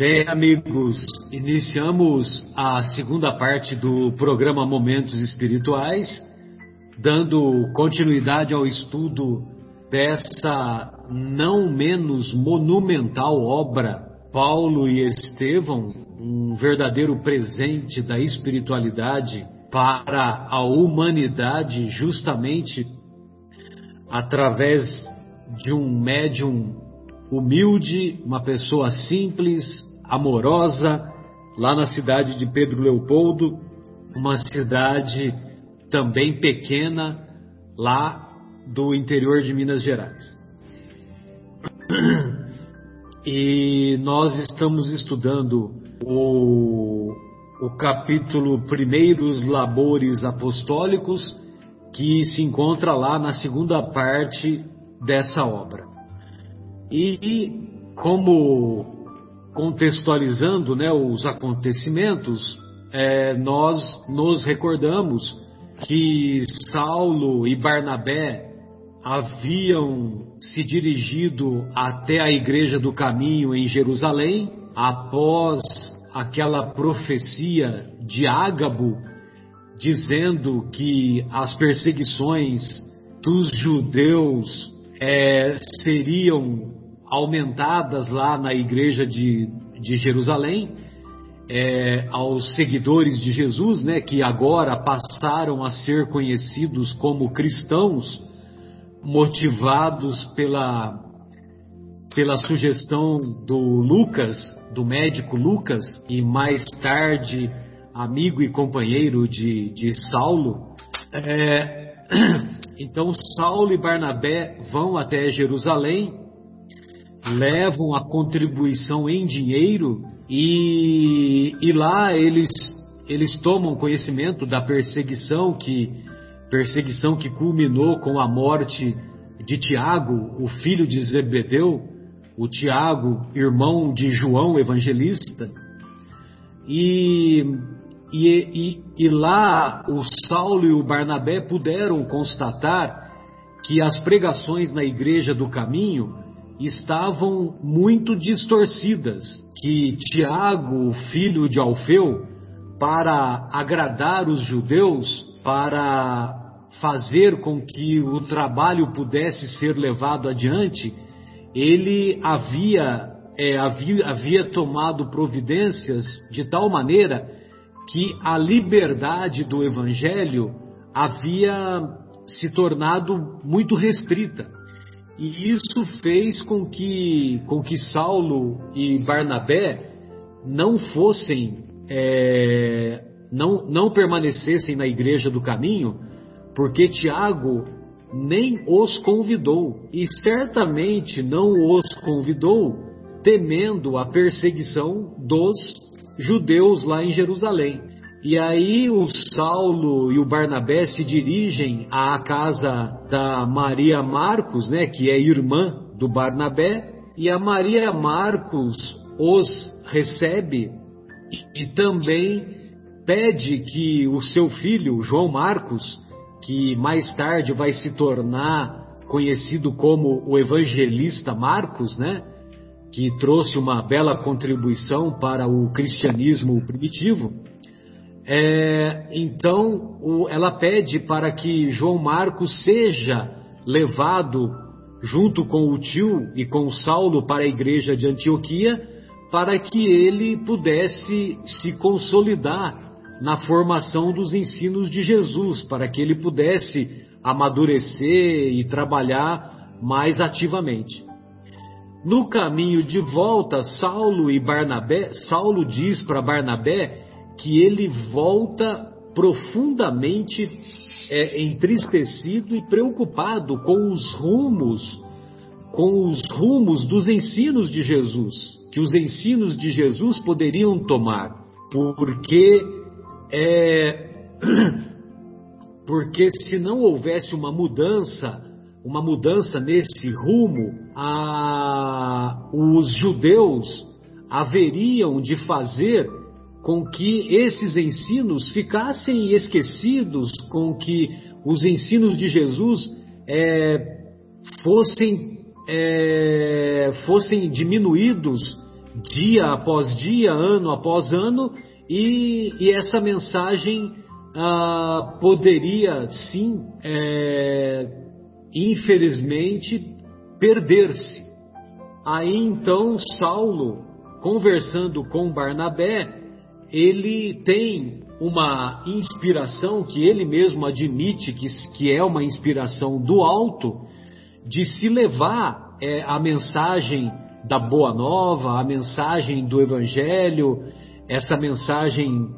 Bem, amigos, iniciamos a segunda parte do programa Momentos Espirituais, dando continuidade ao estudo dessa não menos monumental obra, Paulo e Estevão, um verdadeiro presente da espiritualidade para a humanidade, justamente através de um médium humilde, uma pessoa simples, amorosa, lá na cidade de Pedro Leopoldo, uma cidade também pequena, lá do interior de Minas Gerais. E nós estamos estudando o, o capítulo Primeiros Labores Apostólicos, que se encontra lá na segunda parte dessa obra. E como contextualizando né, os acontecimentos, é, nós nos recordamos que Saulo e Barnabé haviam se dirigido até a Igreja do Caminho em Jerusalém após aquela profecia de Ágabo dizendo que as perseguições dos judeus é, seriam aumentadas lá na igreja de, de Jerusalém, é, aos seguidores de Jesus, né, que agora passaram a ser conhecidos como cristãos, motivados pela, pela sugestão do Lucas, do médico Lucas, e mais tarde amigo e companheiro de, de Saulo. É, então, Saulo e Barnabé vão até Jerusalém levam a contribuição em dinheiro e, e lá eles, eles tomam conhecimento da perseguição que, perseguição que culminou com a morte de Tiago, o filho de Zebedeu, o Tiago, irmão de João Evangelista. E, e, e, e lá o Saulo e o Barnabé puderam constatar que as pregações na igreja do caminho estavam muito distorcidas, que Tiago, filho de Alfeu, para agradar os judeus, para fazer com que o trabalho pudesse ser levado adiante, ele havia, é, havia, havia tomado providências de tal maneira que a liberdade do evangelho havia se tornado muito restrita. E isso fez com que, com que Saulo e Barnabé não fossem, é, não, não permanecessem na igreja do caminho, porque Tiago nem os convidou, e certamente não os convidou, temendo a perseguição dos judeus lá em Jerusalém. E aí o Saulo e o Barnabé se dirigem à casa da Maria Marcos, né, que é irmã do Barnabé, e a Maria Marcos os recebe e, também pede que o seu filho, João Marcos, que mais tarde vai se tornar conhecido como o evangelista Marcos, né, que trouxe uma bela contribuição para o cristianismo primitivo, é, então, o, ela pede para que João Marcos seja levado junto com o tio e com Saulo para a igreja de Antioquia, para que ele pudesse se consolidar na formação dos ensinos de Jesus, para que ele pudesse amadurecer e trabalhar mais ativamente. No caminho de volta, Saulo e Barnabé, Saulo diz para Barnabé que ele volta profundamente é, entristecido e preocupado com os rumos, com os rumos dos ensinos de Jesus, que os ensinos de Jesus poderiam tomar, porque é, porque se não houvesse uma mudança, uma mudança nesse rumo, a, os judeus haveriam de fazer com que esses ensinos ficassem esquecidos, com que os ensinos de Jesus é, fossem, é, fossem diminuídos dia após dia, ano após ano, e, e essa mensagem ah, poderia sim, é, infelizmente, perder-se. Aí então Saulo, conversando com Barnabé, ele tem uma inspiração que ele mesmo admite que, que é uma inspiração do alto, de se levar é, a mensagem da Boa Nova, a mensagem do Evangelho, essa mensagem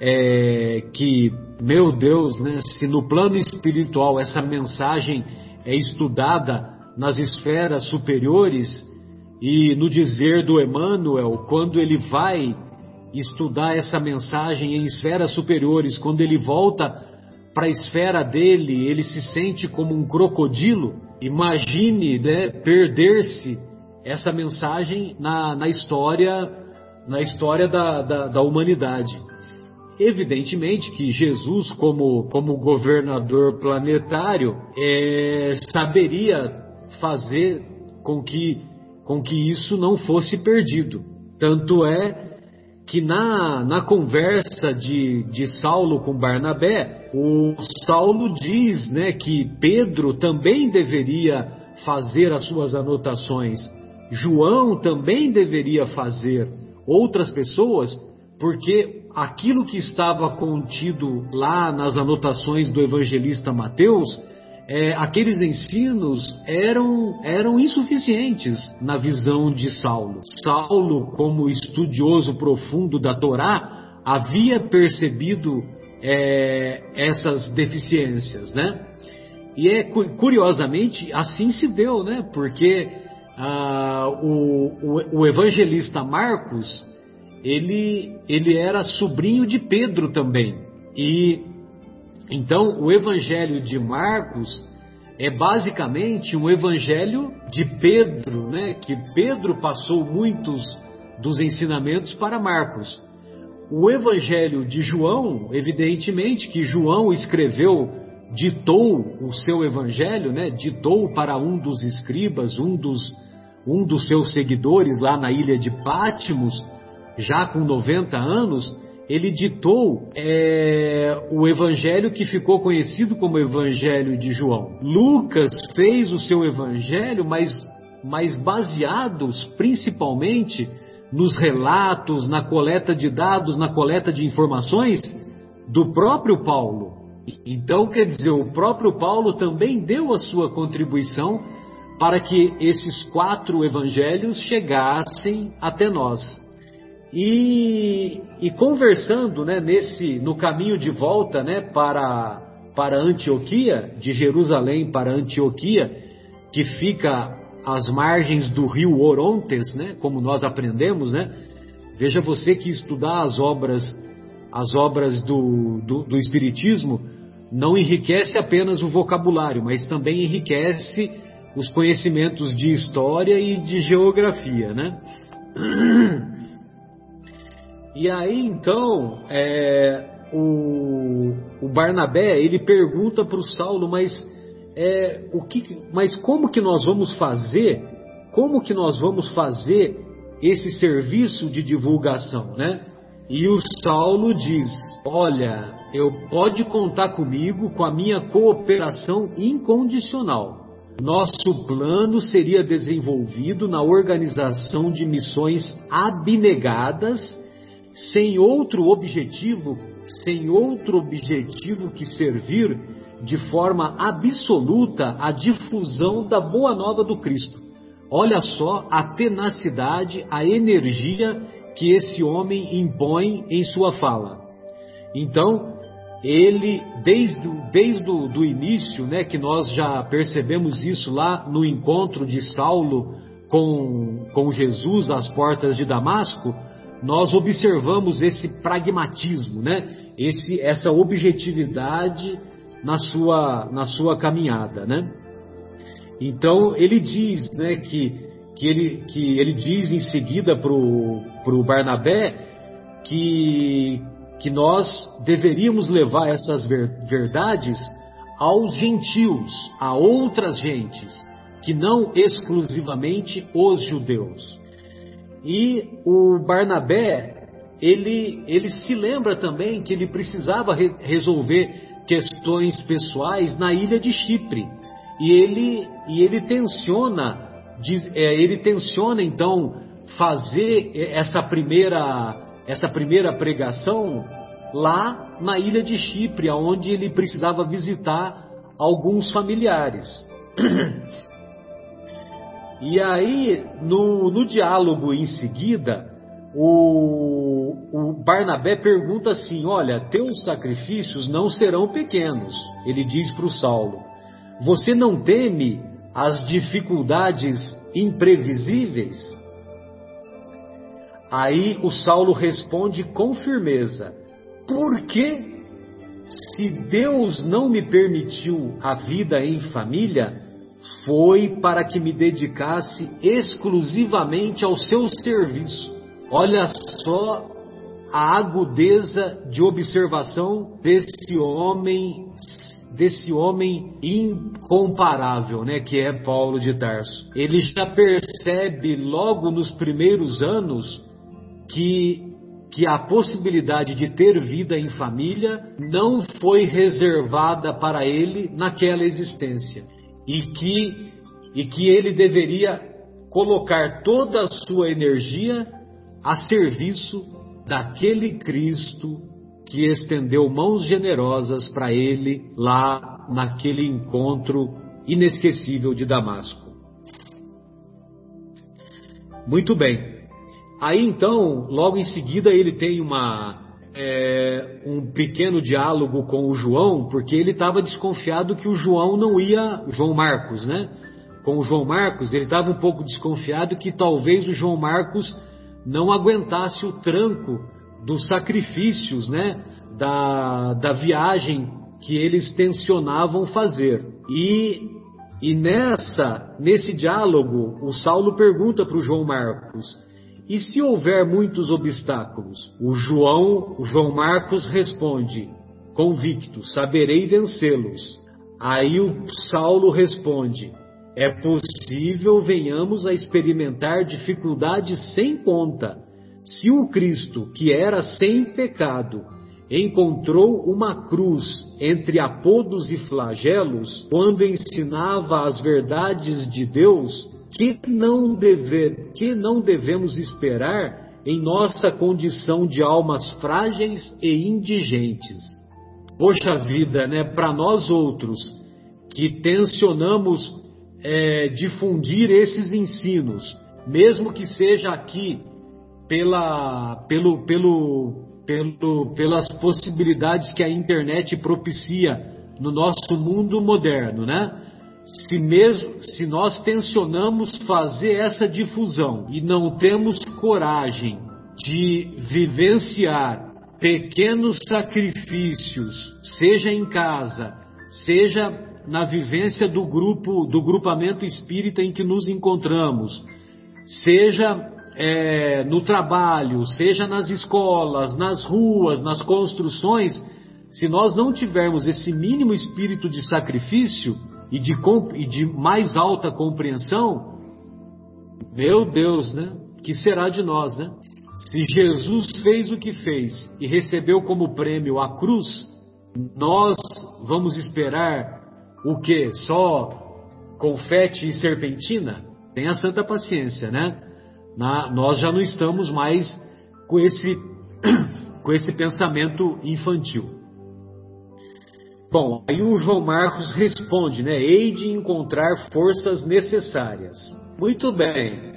é, que, meu Deus, né, se no plano espiritual essa mensagem é estudada nas esferas superiores, e no dizer do Emmanuel, quando ele vai estudar essa mensagem em esferas superiores, quando ele volta para a esfera dele, ele se sente como um crocodilo. Imagine né, perder-se essa mensagem na, na história, na história da, da, da, humanidade. Evidentemente que Jesus, como, como governador planetário, é, saberia fazer com que, com que isso não fosse perdido. Tanto é que na, na conversa de, de Saulo com Barnabé, o Saulo diz né, que Pedro também deveria fazer as suas anotações, João também deveria fazer, outras pessoas, porque aquilo que estava contido lá nas anotações do evangelista Mateus é, aqueles ensinos eram, eram insuficientes na visão de Saulo. Saulo, como estudioso profundo da Torá, havia percebido é, essas deficiências, né? E é curiosamente assim se deu, né? Porque ah, o, o, o, evangelista Marcos ele, ele era sobrinho de Pedro também e então, o Evangelho de Marcos é basicamente um Evangelho de Pedro, né? Que Pedro passou muitos dos ensinamentos para Marcos. O Evangelho de João, evidentemente que João escreveu, ditou o seu Evangelho, né? Ditou para um dos escribas, um dos um dos seus seguidores lá na ilha de Pátimos, já com 90 anos, ele ditou é, o evangelho que ficou conhecido como Evangelho de João. Lucas fez o seu evangelho, mas, mas baseados principalmente nos relatos, na coleta de dados, na coleta de informações do próprio Paulo. Então, quer dizer, o próprio Paulo também deu a sua contribuição para que esses quatro evangelhos chegassem até nós. E, e conversando né, nesse, no caminho de volta né, para, para Antioquia, de Jerusalém para Antioquia, que fica às margens do rio Orontes, né, como nós aprendemos, né? Veja você que estudar as obras, as obras do, do, do Espiritismo não enriquece apenas o vocabulário, mas também enriquece os conhecimentos de história e de geografia, né? E aí então é, o, o, Barnabé ele pergunta para o Saulo, mas é, o que, mas como que nós vamos fazer? Como que nós vamos fazer esse serviço de divulgação, né? E o Saulo diz: Olha, eu pode contar comigo com a minha cooperação incondicional. Nosso plano seria desenvolvido na organização de missões abnegadas sem outro objetivo, sem outro objetivo que servir de forma absoluta a difusão da boa nova do Cristo. Olha só a tenacidade, a energia que esse homem impõe em sua fala. Então, ele, desde, desde o do início, né, que nós já percebemos isso lá no encontro de Saulo com, com Jesus às portas de Damasco, nós observamos esse pragmatismo, né? Esse, essa objetividade na sua, na sua caminhada, né? Então ele diz, né, que, que, ele, que ele diz em seguida para o Barnabé que, que nós deveríamos levar essas verdades aos gentios, a outras gentes, que não exclusivamente os judeus. E o Barnabé, ele, ele se lembra também que ele precisava re resolver questões pessoais na ilha de Chipre. E ele, e ele tensiona, é, ele tensiona então fazer essa primeira, essa primeira pregação lá na ilha de Chipre, onde ele precisava visitar alguns familiares. E aí, no, no diálogo em seguida, o, o, Barnabé pergunta assim: Olha, teus sacrifícios não serão pequenos. Ele diz para o Saulo: Você não teme as dificuldades imprevisíveis? Aí o Saulo responde com firmeza: Por que, se Deus não me permitiu a vida em família, foi para que me dedicasse exclusivamente ao seu serviço. Olha só a agudeza de observação desse homem, desse homem incomparável, né, que é Paulo de Tarso. Ele já percebe logo nos primeiros anos que que a possibilidade de ter vida em família não foi reservada para ele naquela existência e que, e que ele deveria colocar toda a sua energia a serviço daquele Cristo que estendeu mãos generosas para ele lá naquele encontro inesquecível de Damasco. Muito bem. Aí então, logo em seguida, ele tem uma, é, um pequeno diálogo com o João, porque ele estava desconfiado que o João não ia, João Marcos, né? Com o João Marcos, ele estava um pouco desconfiado que talvez o João Marcos não aguentasse o tranco dos sacrifícios, né? Da, da viagem que eles tensionavam fazer. E, e nessa, nesse diálogo, o Saulo pergunta para o João Marcos: e se houver muitos obstáculos? O João, o João Marcos responde, convicto, saberei vencê-los. Aí o Saulo responde, é possível venhamos a experimentar dificuldades sem conta. Se o Cristo, que era sem pecado, encontrou uma cruz entre apodos e flagelos, quando ensinava as verdades de Deus, que não, deve, que não devemos esperar em nossa condição de almas frágeis e indigentes. Poxa vida, né? Para nós outros que tensionamos é, difundir esses ensinos, mesmo que seja aqui pela, pelo, pelo, pelo, pelas possibilidades que a internet propicia no nosso mundo moderno, né? Se, mesmo, se nós tensionamos fazer essa difusão e não temos coragem de vivenciar pequenos sacrifícios, seja em casa, seja na vivência do grupo, do grupamento espírita em que nos encontramos, seja é, no trabalho, seja nas escolas, nas ruas, nas construções, se nós não tivermos esse mínimo espírito de sacrifício, e de, e de mais alta compreensão, meu Deus, né? Que será de nós, né? Se Jesus fez o que fez e recebeu como prêmio a cruz, nós vamos esperar o que? Só confete e serpentina? Tenha santa paciência, né? Na, nós já não estamos mais com esse, com esse pensamento infantil. Bom, aí o João Marcos responde, né? Hei de encontrar forças necessárias. Muito bem.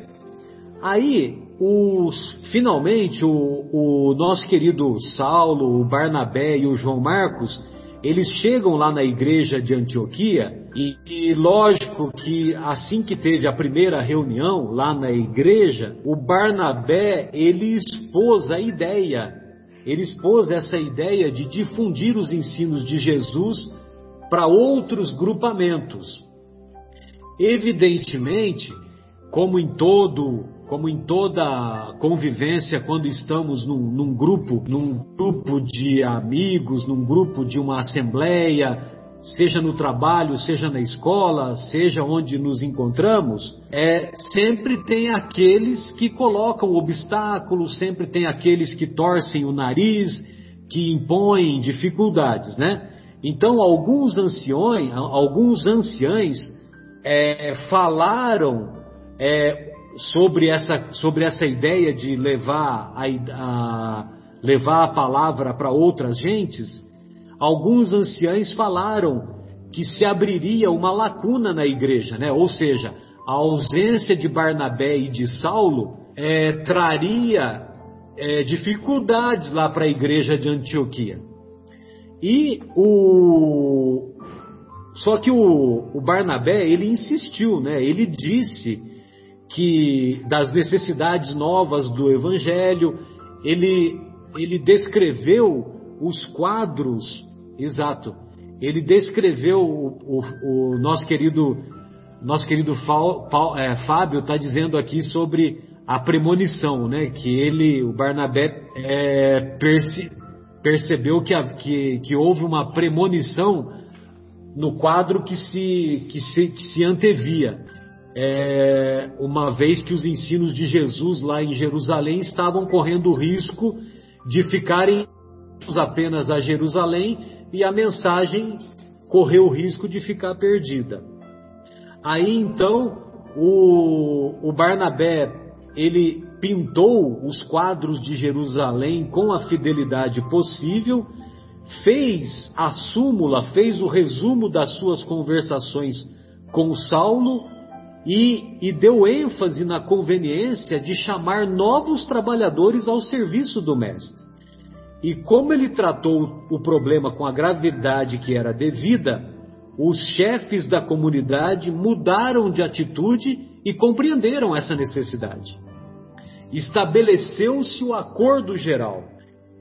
Aí, os, finalmente, o, o nosso querido Saulo, o Barnabé e o João Marcos, eles chegam lá na igreja de Antioquia e, e, lógico que assim que teve a primeira reunião lá na igreja, o Barnabé ele expôs a ideia ele expôs essa ideia de difundir os ensinos de Jesus para outros grupamentos. Evidentemente, como em todo, como em toda convivência, quando estamos num, num grupo, num grupo de amigos, num grupo de uma assembleia, seja no trabalho, seja na escola, seja onde nos encontramos, é, sempre tem aqueles que colocam obstáculos, sempre tem aqueles que torcem o nariz, que impõem dificuldades, né? Então, alguns anciões, alguns anciães é, falaram é, sobre, essa, sobre essa ideia de levar a, a levar a palavra para outras gentes, alguns anciães falaram que se abriria uma lacuna na igreja, né? ou seja, a ausência de Barnabé e de Saulo é, traria é, dificuldades lá para a igreja de Antioquia. E o. Só que o, o Barnabé, ele insistiu, né? Ele disse que das necessidades novas do evangelho, ele, ele descreveu os quadros, exato, ele descreveu o, o, o nosso querido, nosso querido é, Fábio está dizendo aqui sobre a premonição, né? Que ele, o Barnabé, é, perce, percebeu que, a, que, que, houve uma premonição no quadro que se, que se, que se antevia. É, uma vez que os ensinos de Jesus lá em Jerusalém estavam correndo o risco de ficarem apenas a Jerusalém e a mensagem correu o risco de ficar perdida. Aí então o, o Barnabé ele pintou os quadros de Jerusalém com a fidelidade possível, fez a súmula, fez o resumo das suas conversações com Saulo e, e deu ênfase na conveniência de chamar novos trabalhadores ao serviço do Mestre. E como ele tratou o problema com a gravidade que era devida, os chefes da comunidade mudaram de atitude e compreenderam essa necessidade. Estabeleceu-se o acordo geral.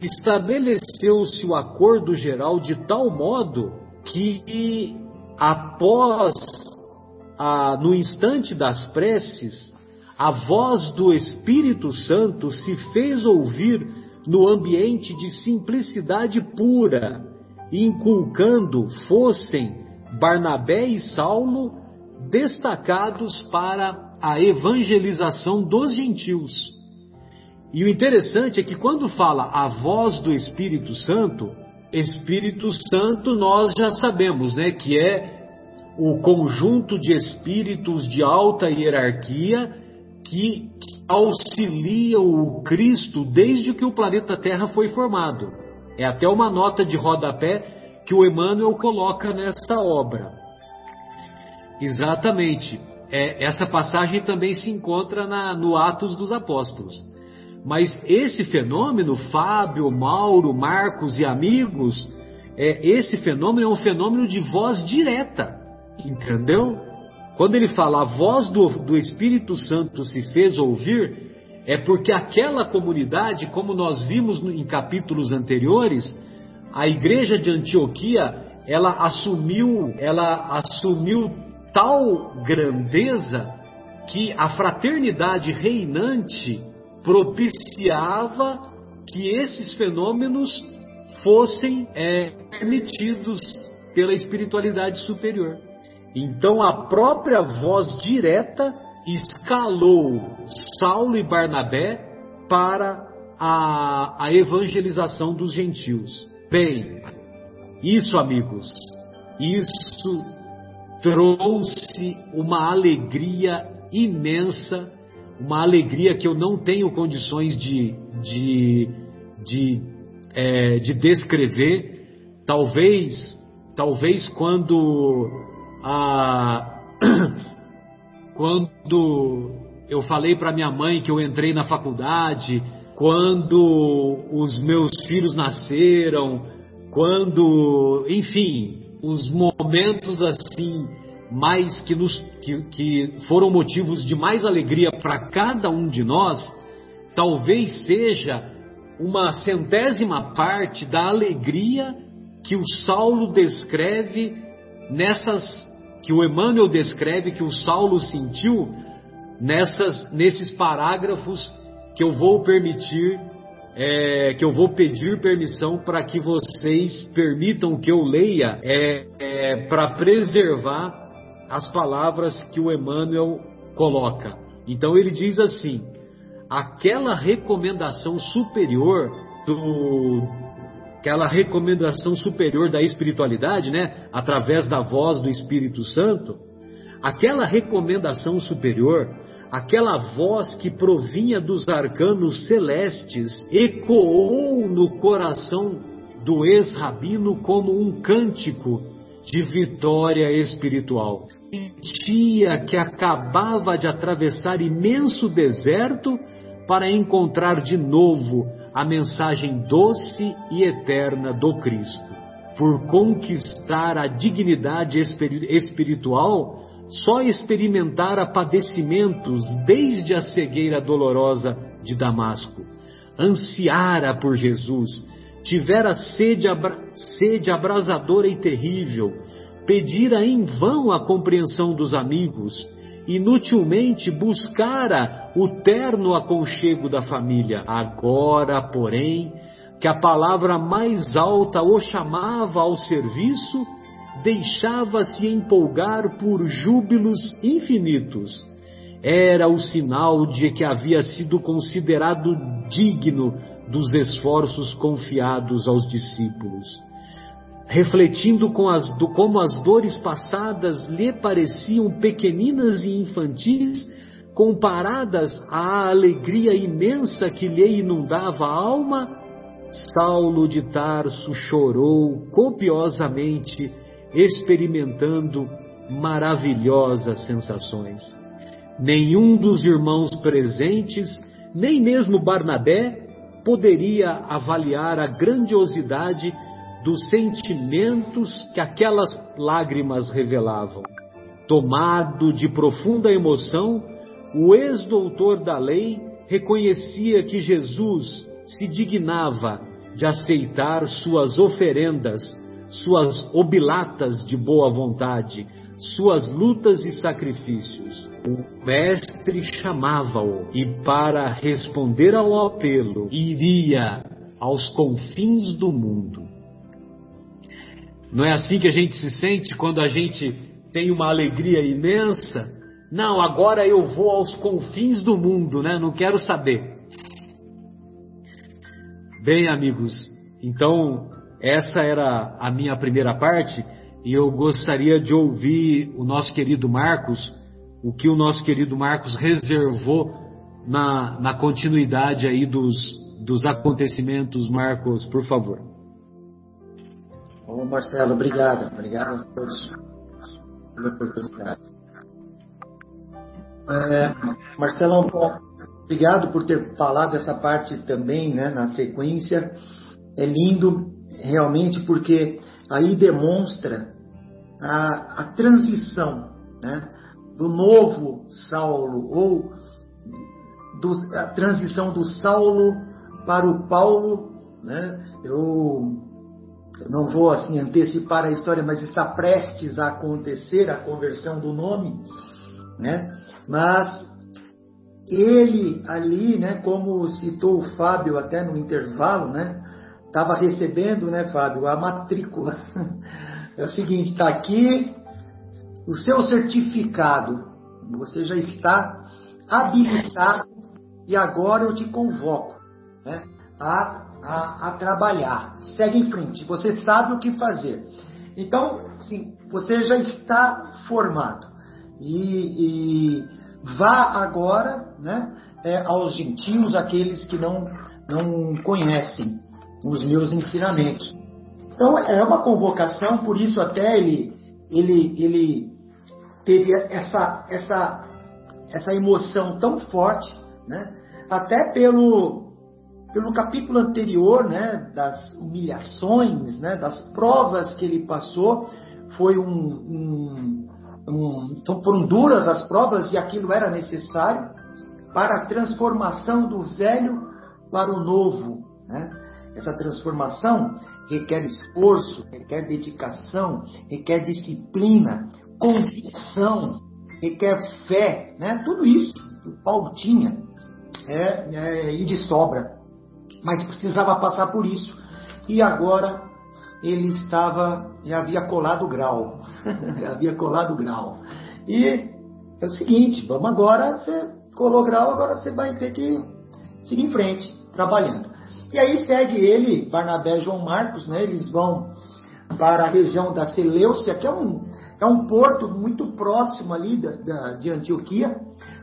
Estabeleceu-se o acordo geral de tal modo que, após, a, no instante das preces, a voz do Espírito Santo se fez ouvir no ambiente de simplicidade pura, inculcando fossem Barnabé e Saulo destacados para a evangelização dos gentios. E o interessante é que quando fala a voz do Espírito Santo, Espírito Santo nós já sabemos, né, que é o conjunto de espíritos de alta hierarquia que auxiliam o Cristo desde que o planeta Terra foi formado. É até uma nota de rodapé que o Emmanuel coloca nesta obra. Exatamente. É, essa passagem também se encontra na, no Atos dos Apóstolos. Mas esse fenômeno, Fábio, Mauro, Marcos e amigos, é, esse fenômeno é um fenômeno de voz direta. Entendeu? Quando ele fala a voz do, do Espírito Santo se fez ouvir, é porque aquela comunidade, como nós vimos em capítulos anteriores, a igreja de Antioquia, ela assumiu, ela assumiu tal grandeza que a fraternidade reinante propiciava que esses fenômenos fossem é, permitidos pela espiritualidade superior. Então a própria voz direta escalou Saulo e Barnabé para a, a evangelização dos gentios. Bem, isso, amigos, isso trouxe uma alegria imensa, uma alegria que eu não tenho condições de, de, de, é, de descrever. Talvez, talvez quando ah, quando eu falei para minha mãe que eu entrei na faculdade, quando os meus filhos nasceram, quando, enfim, os momentos assim mais que, nos, que, que foram motivos de mais alegria para cada um de nós, talvez seja uma centésima parte da alegria que o Saulo descreve nessas que o Emmanuel descreve que o Saulo sentiu nessas, nesses parágrafos que eu vou permitir é, que eu vou pedir permissão para que vocês permitam que eu leia é, é para preservar as palavras que o Emmanuel coloca. Então ele diz assim: aquela recomendação superior do aquela recomendação superior da espiritualidade, né, através da voz do Espírito Santo, aquela recomendação superior aquela voz que provinha dos arcanos celestes ecoou no coração do ex-rabino como um cântico de vitória espiritual. Sentia que acabava de atravessar imenso deserto para encontrar de novo a mensagem doce e eterna do Cristo. Por conquistar a dignidade espiritual, só experimentara padecimentos desde a cegueira dolorosa de Damasco. Ansiara por Jesus, tivera sede, abra... sede abrasadora e terrível, pedira em vão a compreensão dos amigos, inutilmente buscara o terno aconchego da família. Agora, porém, que a palavra mais alta o chamava ao serviço, deixava-se empolgar por júbilos infinitos. Era o sinal de que havia sido considerado digno dos esforços confiados aos discípulos. Refletindo com as, como as dores passadas lhe pareciam pequeninas e infantis, comparadas à alegria imensa que lhe inundava a alma, Saulo de Tarso chorou copiosamente experimentando maravilhosas sensações. Nenhum dos irmãos presentes, nem mesmo Barnabé, poderia avaliar a grandiosidade dos sentimentos que aquelas lágrimas revelavam. Tomado de profunda emoção, o ex-doutor da lei reconhecia que Jesus se dignava de aceitar suas oferendas suas obilatas de boa vontade, suas lutas e sacrifícios. O mestre chamava-o e, para responder ao apelo, iria aos confins do mundo. Não é assim que a gente se sente quando a gente tem uma alegria imensa? Não, agora eu vou aos confins do mundo, né? Não quero saber. Bem, amigos, então essa era a minha primeira parte e eu gostaria de ouvir o nosso querido Marcos, o que o nosso querido Marcos reservou na, na continuidade aí dos, dos acontecimentos. Marcos, por favor. Bom, Marcelo, obrigado. Obrigado a todos pela oportunidade. É, Marcelo, obrigado por ter falado essa parte também, né, na sequência. É lindo realmente porque aí demonstra a, a transição né, do novo Saulo ou do, a transição do Saulo para o Paulo. Né, eu não vou assim antecipar a história, mas está prestes a acontecer a conversão do nome, né? Mas ele ali, né, como citou o Fábio até no intervalo, né, estava recebendo, né, Fábio, a matrícula. É o seguinte, está aqui o seu certificado. Você já está habilitado e agora eu te convoco né, a, a, a trabalhar. Segue em frente, você sabe o que fazer. Então, sim, você já está formado. E, e vá agora né, é, aos gentios, aqueles que não, não conhecem os meus ensinamentos. Então é uma convocação, por isso até ele, ele, ele teve essa, essa, essa emoção tão forte, né? até pelo, pelo capítulo anterior, né? das humilhações, né? das provas que ele passou, foi um, um, um então foram duras as provas e aquilo era necessário para a transformação do velho para o novo, né? Essa transformação requer esforço, requer dedicação, requer disciplina, convicção, requer fé, né? Tudo isso o Paulo tinha é, é, e de sobra. Mas precisava passar por isso. E agora ele estava, já havia colado o grau, já havia colado o grau. E é o seguinte, vamos agora, você colou grau, agora você vai ter que seguir em frente, trabalhando. E aí segue ele, Barnabé e João Marcos, né? Eles vão para a região da Seleucia, que é um, é um porto muito próximo ali da, da, de Antioquia,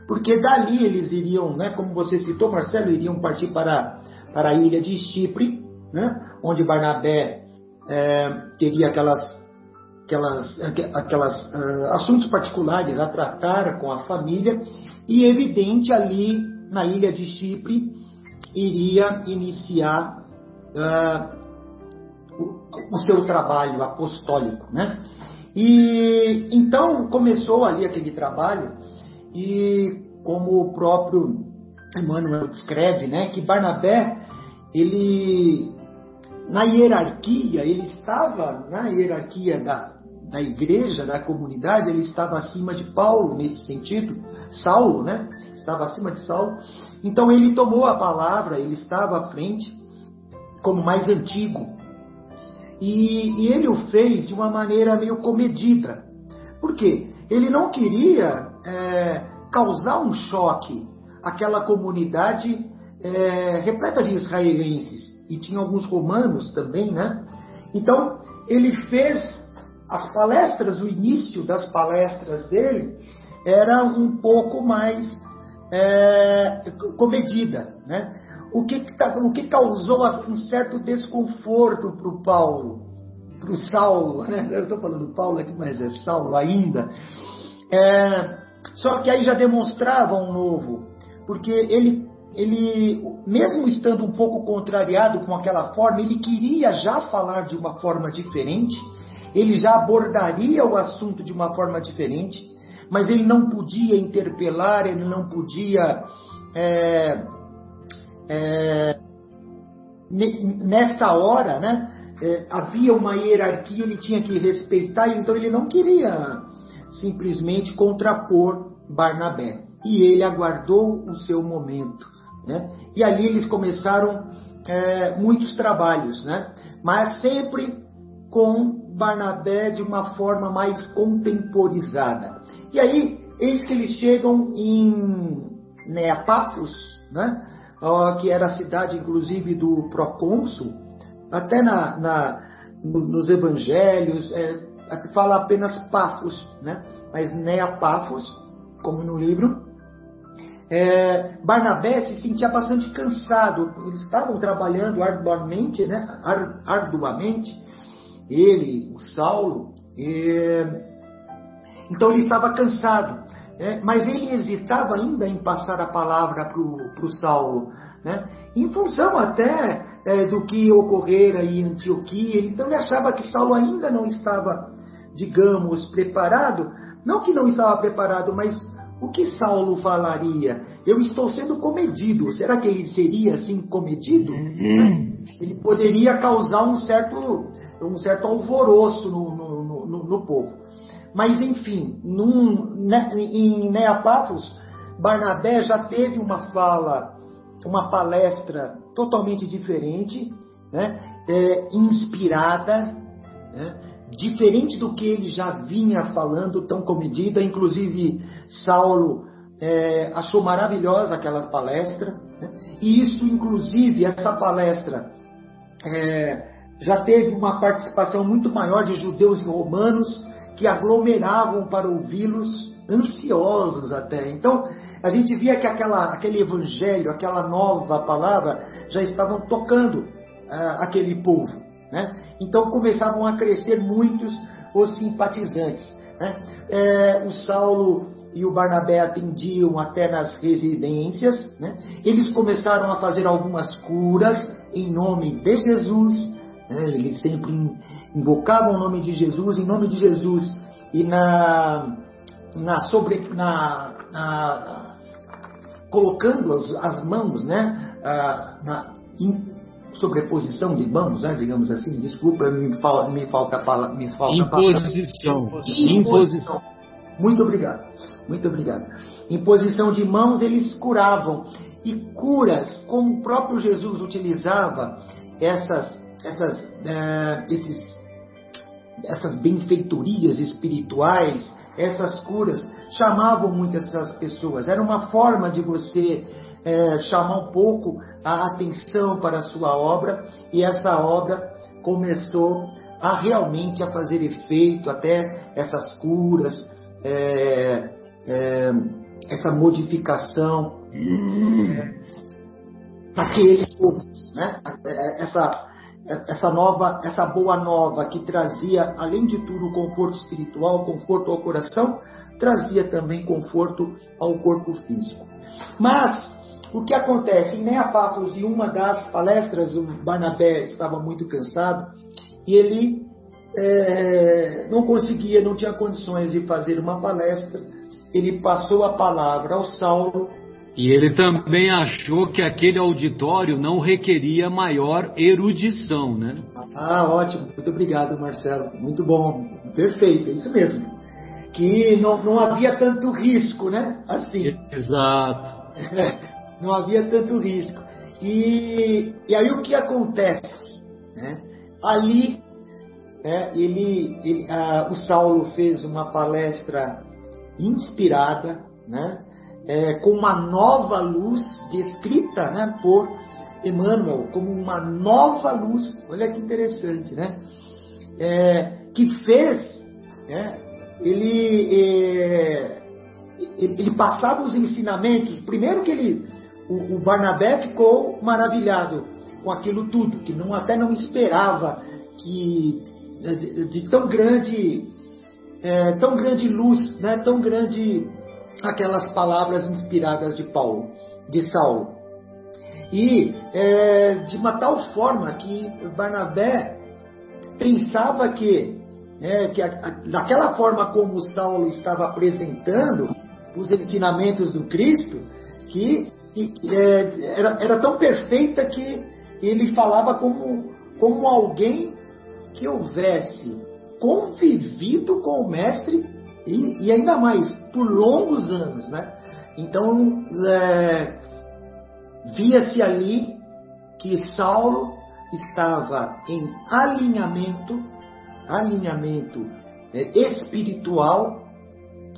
porque dali eles iriam, né, como você citou, Marcelo, iriam partir para, para a ilha de Chipre, né, onde Barnabé é, teria aquelas, aquelas, aquelas uh, assuntos particulares a tratar com a família, e evidente ali na ilha de Chipre iria iniciar uh, o, o, seu trabalho apostólico, né? E então começou ali aquele trabalho e como o próprio Emmanuel descreve, né, que Barnabé ele na hierarquia ele estava na hierarquia da, da igreja, da comunidade, ele estava acima de Paulo nesse sentido, Saulo, né? Estava acima de Saulo. Então ele tomou a palavra, ele estava à frente como mais antigo. E, e ele o fez de uma maneira meio comedida. Por quê? Ele não queria é, causar um choque àquela comunidade é, repleta de israelenses. E tinha alguns romanos também, né? Então, ele fez as palestras, o início das palestras dele era um pouco mais é, comedida, né? O que, tá, o que causou um certo desconforto para o Paulo, para o Saulo, né? Eu estou falando Paulo aqui, mas é Saulo ainda. É, só que aí já demonstrava um novo, porque ele, ele, mesmo estando um pouco contrariado com aquela forma, ele queria já falar de uma forma diferente ele já abordaria o assunto de uma forma diferente, mas ele não podia interpelar, ele não podia. É, é, nesta hora, né, é, havia uma hierarquia, ele tinha que respeitar, então ele não queria simplesmente contrapor Barnabé. E ele aguardou o seu momento. Né? E ali eles começaram é, muitos trabalhos, né? mas sempre com Barnabé de uma forma mais contemporizada. E aí, eis que eles chegam em Neapafos, né? que era a cidade, inclusive, do procônsul, até na, na nos evangelhos, é, fala apenas Pafos, né? mas Neapafos, como no livro, é, Barnabé se sentia bastante cansado, eles estavam trabalhando arduamente, né? arduamente, ele, o Saulo, e... então ele estava cansado. Né? Mas ele hesitava ainda em passar a palavra para o Saulo, né? em função até é, do que ocorrera em Antioquia. Então ele achava que Saulo ainda não estava, digamos, preparado. Não que não estava preparado, mas o que Saulo falaria? Eu estou sendo comedido. Será que ele seria assim comedido? Uhum. Ele poderia causar um certo um certo alvoroço no, no, no, no povo. Mas, enfim, num, né, em Neapafos, Barnabé já teve uma fala, uma palestra totalmente diferente, né, é, inspirada, né, diferente do que ele já vinha falando, tão comedida. Inclusive, Saulo é, achou maravilhosa aquela palestra. Né, e isso, inclusive, essa palestra é, já teve uma participação muito maior de judeus e romanos que aglomeravam para ouvi-los, ansiosos até. Então, a gente via que aquela, aquele evangelho, aquela nova palavra, já estavam tocando uh, aquele povo. Né? Então, começavam a crescer muitos os simpatizantes. Né? É, o Saulo e o Barnabé atendiam até nas residências. Né? Eles começaram a fazer algumas curas em nome de Jesus né? Eles sempre invocavam o nome de Jesus, em nome de Jesus. E na, na sobre, na, na colocando as, as, mãos, né? Ah, na sobreposição de mãos, né? digamos assim. Desculpa, me, me falta fala, me falta imposição. Imposição. Imposição. Muito obrigado. Muito obrigado. Em posição de mãos eles curavam. e curas, como o próprio Jesus utilizava essas, essas, é, esses, essas benfeitorias espirituais, essas curas, chamavam muito essas pessoas. Era uma forma de você é, chamar um pouco a atenção para a sua obra e essa obra começou a realmente a fazer efeito até essas curas, é, é, essa modificação é, daquele povo, né? Essa essa nova, essa boa nova que trazia, além de tudo, conforto espiritual, conforto ao coração, trazia também conforto ao corpo físico. Mas o que acontece? Em Neapáforos, em uma das palestras, o Barnabé estava muito cansado e ele é, não conseguia, não tinha condições de fazer uma palestra. Ele passou a palavra ao Saulo e ele também achou que aquele auditório não requeria maior erudição, né? Ah, ótimo. Muito obrigado, Marcelo. Muito bom. Perfeito, é isso mesmo. Que não, não havia tanto risco, né? Assim. Exato. não havia tanto risco. E, e aí o que acontece? Né? Ali, né, ele, ele ah, o Saulo fez uma palestra inspirada, né? é, com uma nova luz descrita né, por Emmanuel como uma nova luz. Olha que interessante, né? É, que fez, né, ele, é, ele, ele, passava os ensinamentos. Primeiro que ele, o, o, Barnabé ficou maravilhado com aquilo tudo, que não, até não esperava que de, de tão grande, é, tão grande luz, né, tão grande aquelas palavras inspiradas de Paulo, de Saulo. E é, de uma tal forma que Barnabé pensava que, é, que a, a, daquela forma como Saulo estava apresentando os ensinamentos do Cristo, que, que é, era, era tão perfeita que ele falava como, como alguém que houvesse convivido com o Mestre e, e ainda mais, por longos anos, né? Então, é, via-se ali que Saulo estava em alinhamento, alinhamento é, espiritual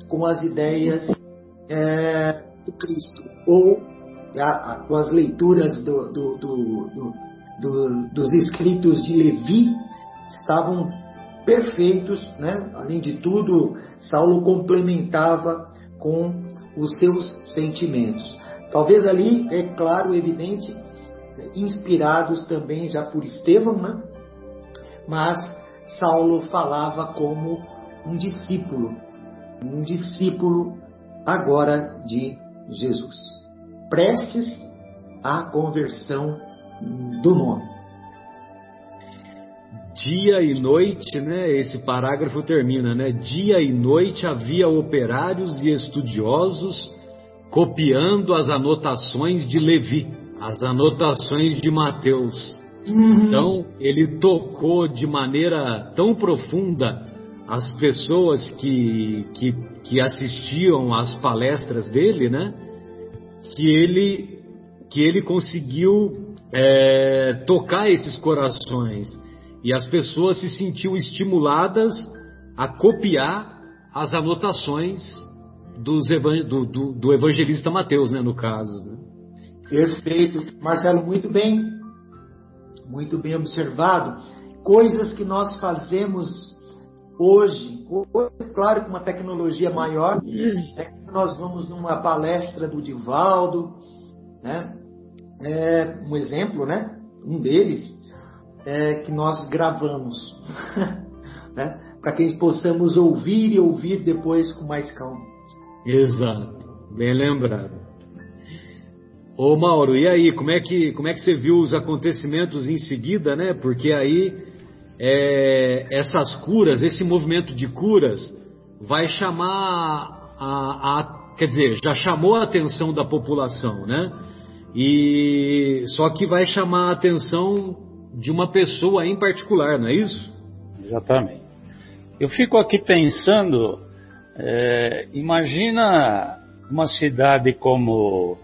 com as ideias é, do Cristo, ou a, com as leituras do, do, do, dos escritos de Levi, estavam perfeitos, né? Além de tudo, Saulo complementava com os seus sentimentos. Talvez ali, é claro, evidente, inspirados também já por Estevão, né? Mas Saulo falava como um discípulo, um discípulo agora de Jesus, prestes à conversão do nome dia e noite, né? Esse parágrafo termina, né? Dia e noite havia operários e estudiosos copiando as anotações de Levi, as anotações de Mateus. Uhum. Então, ele tocou de maneira tão profunda as pessoas que, que, que assistiam às palestras dele, né? Que ele, que ele conseguiu é, tocar esses corações e as pessoas se sentiam estimuladas a copiar as anotações dos, do, do, do, evangelista Mateus, né, no caso. Né? Perfeito. Marcelo, muito bem. Muito bem observado. Coisas que nós fazemos hoje, claro, com uma tecnologia maior, é nós vamos numa palestra do Divaldo, né? É, um exemplo, né? Um deles, é, que nós gravamos, né? para que possamos ouvir e ouvir depois com mais calma. Exato, bem lembrado. Ô Mauro, e aí, como é que, como é que você viu os acontecimentos em seguida, né? Porque aí é, essas curas, esse movimento de curas, vai chamar a, a, quer dizer, já chamou a atenção da população, né? E só que vai chamar a atenção de uma pessoa em particular, não é isso? Exatamente. Eu fico aqui pensando, é, imagina uma cidade como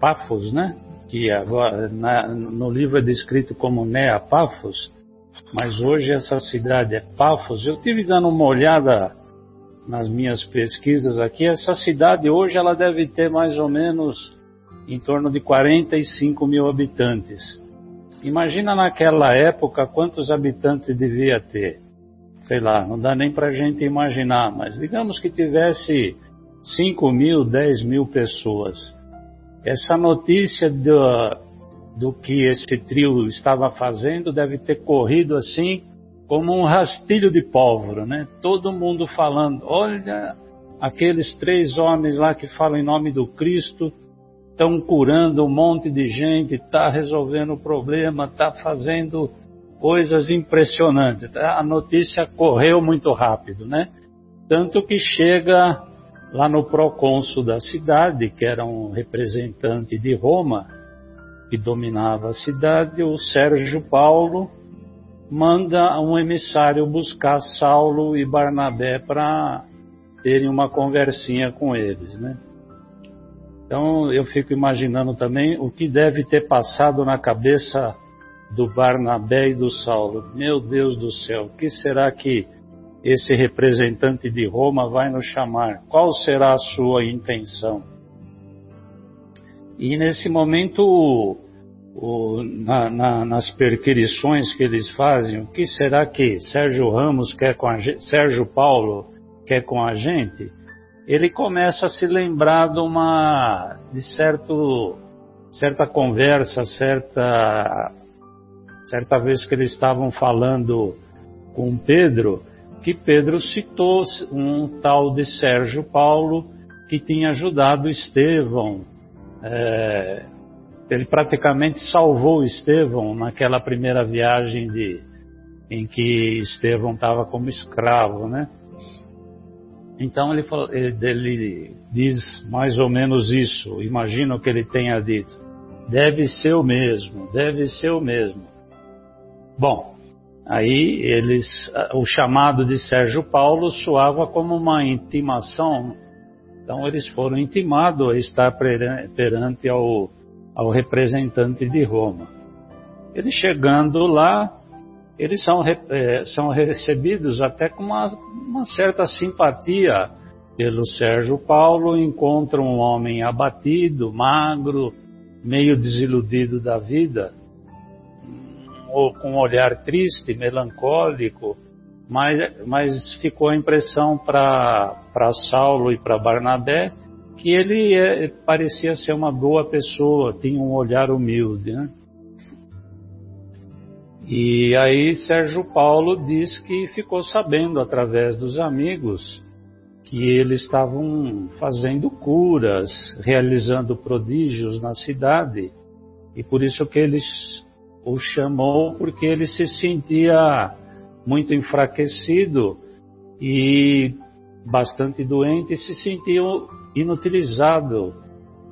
Pafos, né? Que agora na, no livro é descrito como Nea Pafos, mas hoje essa cidade é Pafos. Eu tive dando uma olhada nas minhas pesquisas aqui, essa cidade hoje ela deve ter mais ou menos em torno de 45 mil habitantes. Imagina naquela época quantos habitantes devia ter. Sei lá, não dá nem para a gente imaginar, mas digamos que tivesse 5 mil, 10 mil pessoas. Essa notícia do, do que esse trio estava fazendo deve ter corrido assim como um rastilho de pólvora, né? Todo mundo falando, olha aqueles três homens lá que falam em nome do Cristo, estão curando um monte de gente, está resolvendo o problema, está fazendo coisas impressionantes. A notícia correu muito rápido, né? Tanto que chega lá no procônsul da cidade, que era um representante de Roma, que dominava a cidade, o Sérgio Paulo, manda um emissário buscar Saulo e Barnabé para terem uma conversinha com eles, né? Então eu fico imaginando também o que deve ter passado na cabeça do Barnabé e do Saulo. Meu Deus do céu, o que será que esse representante de Roma vai nos chamar? Qual será a sua intenção? E nesse momento o, na, na, nas perquirições que eles fazem, o que será que Sérgio Ramos quer com a gente, Sérgio Paulo quer com a gente? Ele começa a se lembrar de uma de certo certa conversa, certa certa vez que eles estavam falando com Pedro, que Pedro citou um tal de Sérgio Paulo que tinha ajudado Estevão é, ele praticamente salvou Estevão naquela primeira viagem de, em que Estevão estava como escravo, né? Então ele, ele diz mais ou menos isso. Imagino que ele tenha dito. Deve ser o mesmo, deve ser o mesmo. Bom, aí eles, o chamado de Sérgio Paulo soava como uma intimação. Então eles foram intimados a estar perante ao ao representante de Roma. Eles chegando lá, eles são, é, são recebidos até com uma, uma certa simpatia pelo Sérgio Paulo, encontram um homem abatido, magro, meio desiludido da vida, ou com um olhar triste, melancólico, mas, mas ficou a impressão para Saulo e para Barnabé que ele é, parecia ser uma boa pessoa, tinha um olhar humilde. Né? E aí Sérgio Paulo diz que ficou sabendo através dos amigos que eles estavam fazendo curas, realizando prodígios na cidade, e por isso que eles o chamou, porque ele se sentia muito enfraquecido e bastante doente se sentia inutilizado.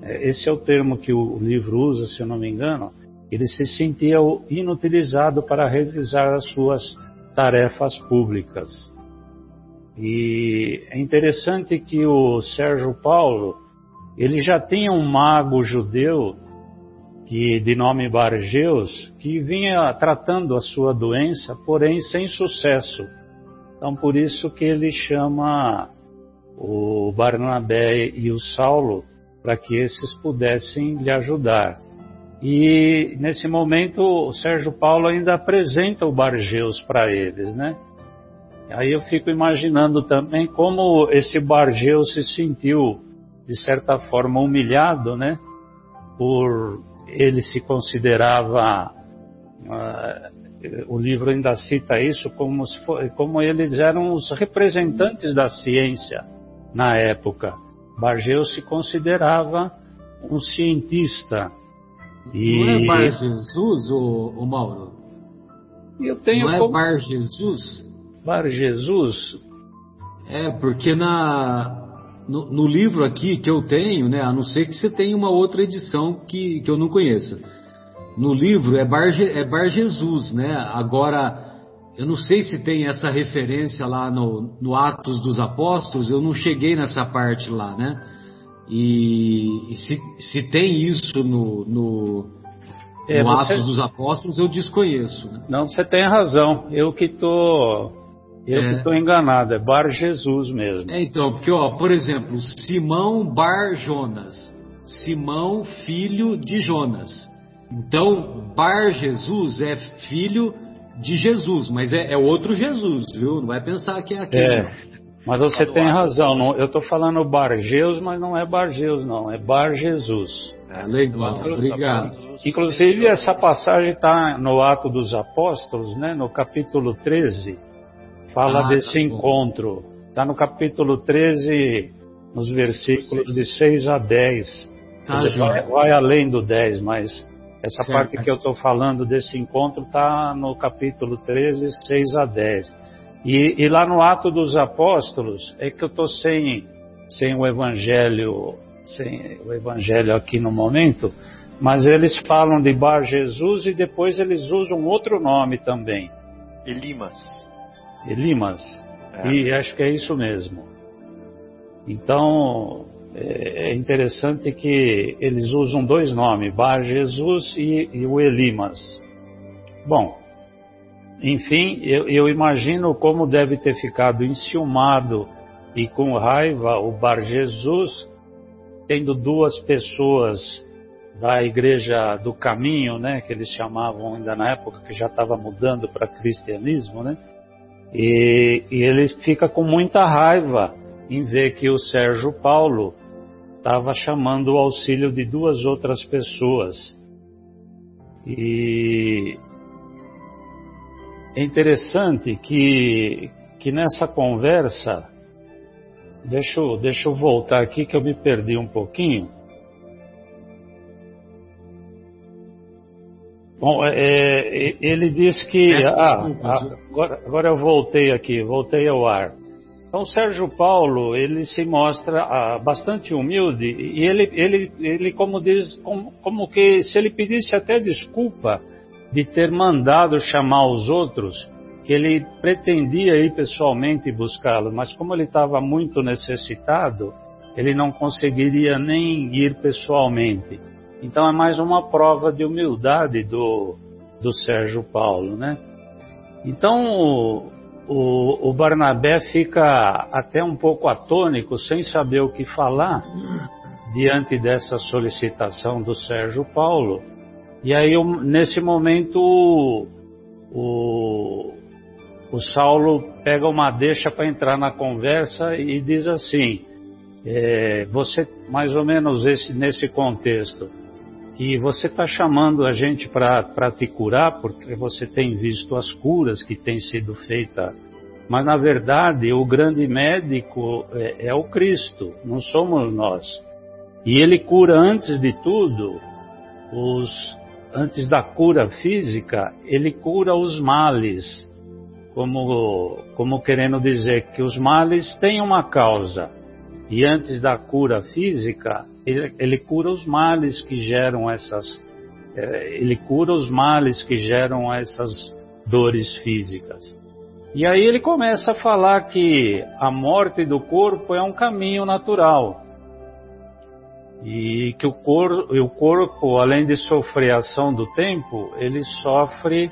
É, esse é o termo que o livro usa, se eu não me engano. Ele se sentia inutilizado para realizar as suas tarefas públicas. E é interessante que o Sérgio Paulo, ele já tinha um mago judeu que de nome Bargeus, que vinha tratando a sua doença, porém sem sucesso. Então por isso que ele chama o Barnabé e o Saulo para que esses pudessem lhe ajudar. E nesse momento o Sérgio Paulo ainda apresenta o Bargeus para eles, né? Aí eu fico imaginando também como esse Bargeus se sentiu de certa forma humilhado, né? Por ele se considerava uh, o livro ainda cita isso como, for, como eles eram os representantes da ciência na época. Bargeu se considerava um cientista. E... Não é Bar Jesus, o, o Mauro? Eu tenho Não é como... Bar Jesus? Bar Jesus? É, porque na, no, no, livro aqui que eu tenho, né, a não ser que você tenha uma outra edição que, que eu não conheça. No livro é Bar, é Bar Jesus, né? Agora, eu não sei se tem essa referência lá no, no Atos dos Apóstolos, eu não cheguei nessa parte lá, né? E, e se, se, tem isso no, no, é, no você... Atos dos Apóstolos, eu desconheço. Né? Não, você tem razão. Eu que estou. Eu é. estou enganado, é Bar Jesus mesmo. É, então, porque, ó, por exemplo, Simão Bar Jonas, Simão, filho de Jonas. Então, Bar Jesus é filho de Jesus, mas é, é outro Jesus, viu? Não vai pensar que é aquele. É. Mas você tem razão, não, eu estou falando Bargeus, mas não é Bargeus, não, é Bar Jesus. É, legal, obrigado. Inclusive, essa passagem está no Ato dos Apóstolos, né, no capítulo 13, fala ah, desse tá encontro. Está no capítulo 13, nos versículos de 6 a 10. Tá, dizer, vai, vai, além do 10, mas essa certo. parte que eu estou falando desse encontro está no capítulo 13, 6 a 10. E, e, lá no Ato dos Apóstolos é que eu estou sem, sem o Evangelho, sem o Evangelho aqui no momento, mas eles falam de Bar Jesus e depois eles usam outro nome também. Elimas. Elimas. É. E acho que é isso mesmo. Então é, é interessante que eles usam dois nomes, Bar Jesus e, e o Elimas. Bom, enfim, eu, eu imagino como deve ter ficado enciumado e com raiva o Bar Jesus, tendo duas pessoas da igreja do caminho, né, que eles chamavam ainda na época que já estava mudando para cristianismo, né? E, e, ele fica com muita raiva em ver que o Sérgio Paulo estava chamando o auxílio de duas outras pessoas. E é interessante que, que nessa conversa, deixa eu, deixa eu voltar aqui que eu me perdi um pouquinho. Bom, é, é ele diz que. Ah, agora, agora eu voltei aqui, voltei ao ar. Então, Sérgio Paulo, ele se mostra ah, bastante humilde e ele, ele, ele como diz, como, como que se ele pedisse até desculpa de ter mandado chamar os outros, que ele pretendia ir pessoalmente buscá-lo, mas como ele estava muito necessitado, ele não conseguiria nem ir pessoalmente. Então é mais uma prova de humildade do, do Sérgio Paulo, né? Então o, o, o Barnabé fica até um pouco atônico, sem saber o que falar, diante dessa solicitação do Sérgio Paulo. E aí, nesse momento, o, o, Saulo pega uma deixa para entrar na conversa e diz assim: é, você, mais ou menos esse, nesse contexto, que você está chamando a gente para te curar porque você tem visto as curas que têm sido feitas, mas na verdade o grande médico é, é o Cristo, não somos nós. E ele cura antes de tudo os antes da cura física, ele cura os males, como, como querendo dizer que os males têm uma causa. E antes da cura física, ele, ele cura os males que geram essas, é, ele cura os males que geram essas dores físicas. E aí ele começa a falar que a morte do corpo é um caminho natural e que o, cor, o corpo, além de sofrer a ação do tempo, ele sofre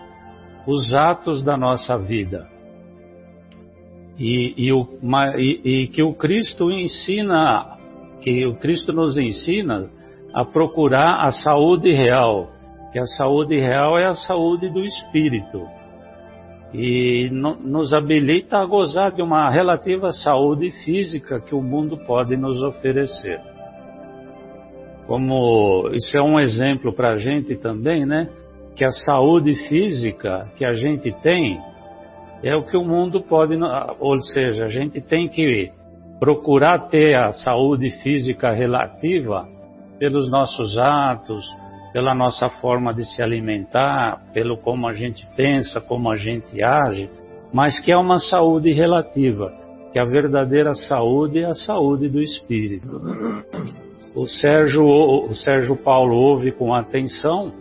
os atos da nossa vida. E, e, o, e, e que o Cristo ensina, que o Cristo nos ensina a procurar a saúde real, que a saúde real é a saúde do espírito. E no, nos habilita a gozar de uma relativa saúde física que o mundo pode nos oferecer como isso é um exemplo para a gente também, né? Que a saúde física que a gente tem é o que o mundo pode, ou seja, a gente tem que procurar ter a saúde física relativa pelos nossos atos, pela nossa forma de se alimentar, pelo como a gente pensa, como a gente age, mas que é uma saúde relativa, que a verdadeira saúde é a saúde do espírito. O Sérgio, o Sérgio Paulo ouve com atenção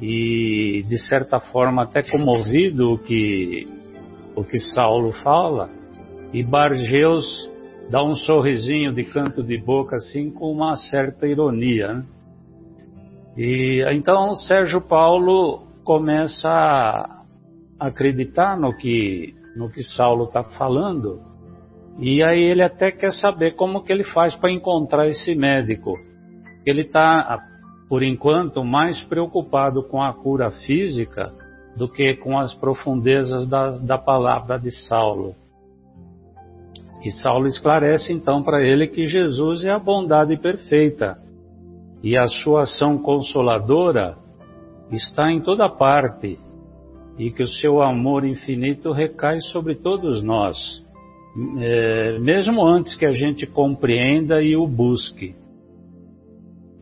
e, de certa forma, até comovido o que, o que Saulo fala, e Bargeus dá um sorrisinho de canto de boca assim com uma certa ironia. Né? E então Sérgio Paulo começa a acreditar no que no que Saulo está falando e aí ele até quer saber como que ele faz para encontrar esse médico. Ele está por enquanto mais preocupado com a cura física do que com as profundezas da, da palavra de Saulo. E Saulo esclarece então para ele que Jesus é a bondade perfeita. E a sua ação consoladora está em toda parte. E que o seu amor infinito recai sobre todos nós, é, mesmo antes que a gente compreenda e o busque.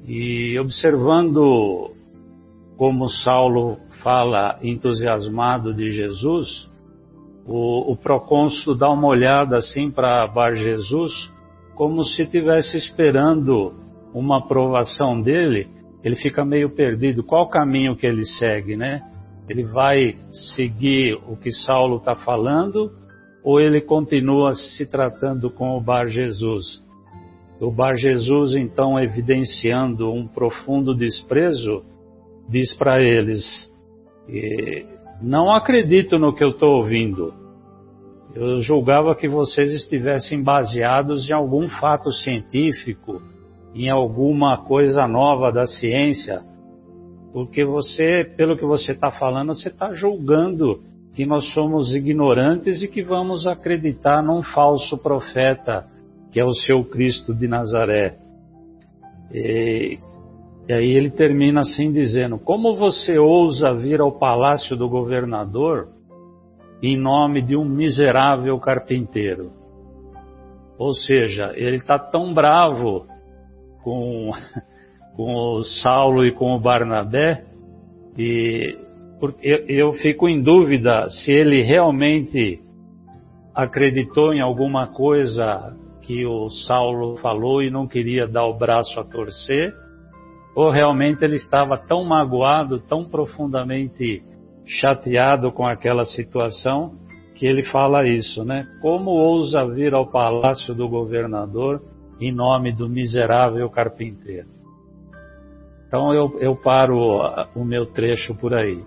E observando como Saulo fala entusiasmado de Jesus, o, o procônsul dá uma olhada assim para Bar Jesus, como se estivesse esperando uma aprovação dele, ele fica meio perdido. Qual caminho que ele segue, né? Ele vai seguir o que Saulo está falando ou ele continua se tratando com o Bar Jesus? O Bar Jesus, então, evidenciando um profundo desprezo, diz para eles: Não acredito no que eu estou ouvindo. Eu julgava que vocês estivessem baseados em algum fato científico, em alguma coisa nova da ciência, porque você, pelo que você está falando, você está julgando que nós somos ignorantes e que vamos acreditar num falso profeta, que é o seu Cristo de Nazaré. E, e aí ele termina assim dizendo: Como você ousa vir ao palácio do governador em nome de um miserável carpinteiro? Ou seja, ele está tão bravo com, com o Saulo e com o Barnabé e eu, eu fico em dúvida se ele realmente acreditou em alguma coisa que o Saulo falou e não queria dar o braço a torcer, ou realmente ele estava tão magoado, tão profundamente chateado com aquela situação, que ele fala isso, né? Como ousa vir ao palácio do governador em nome do miserável carpinteiro? Então eu, eu paro o meu trecho por aí.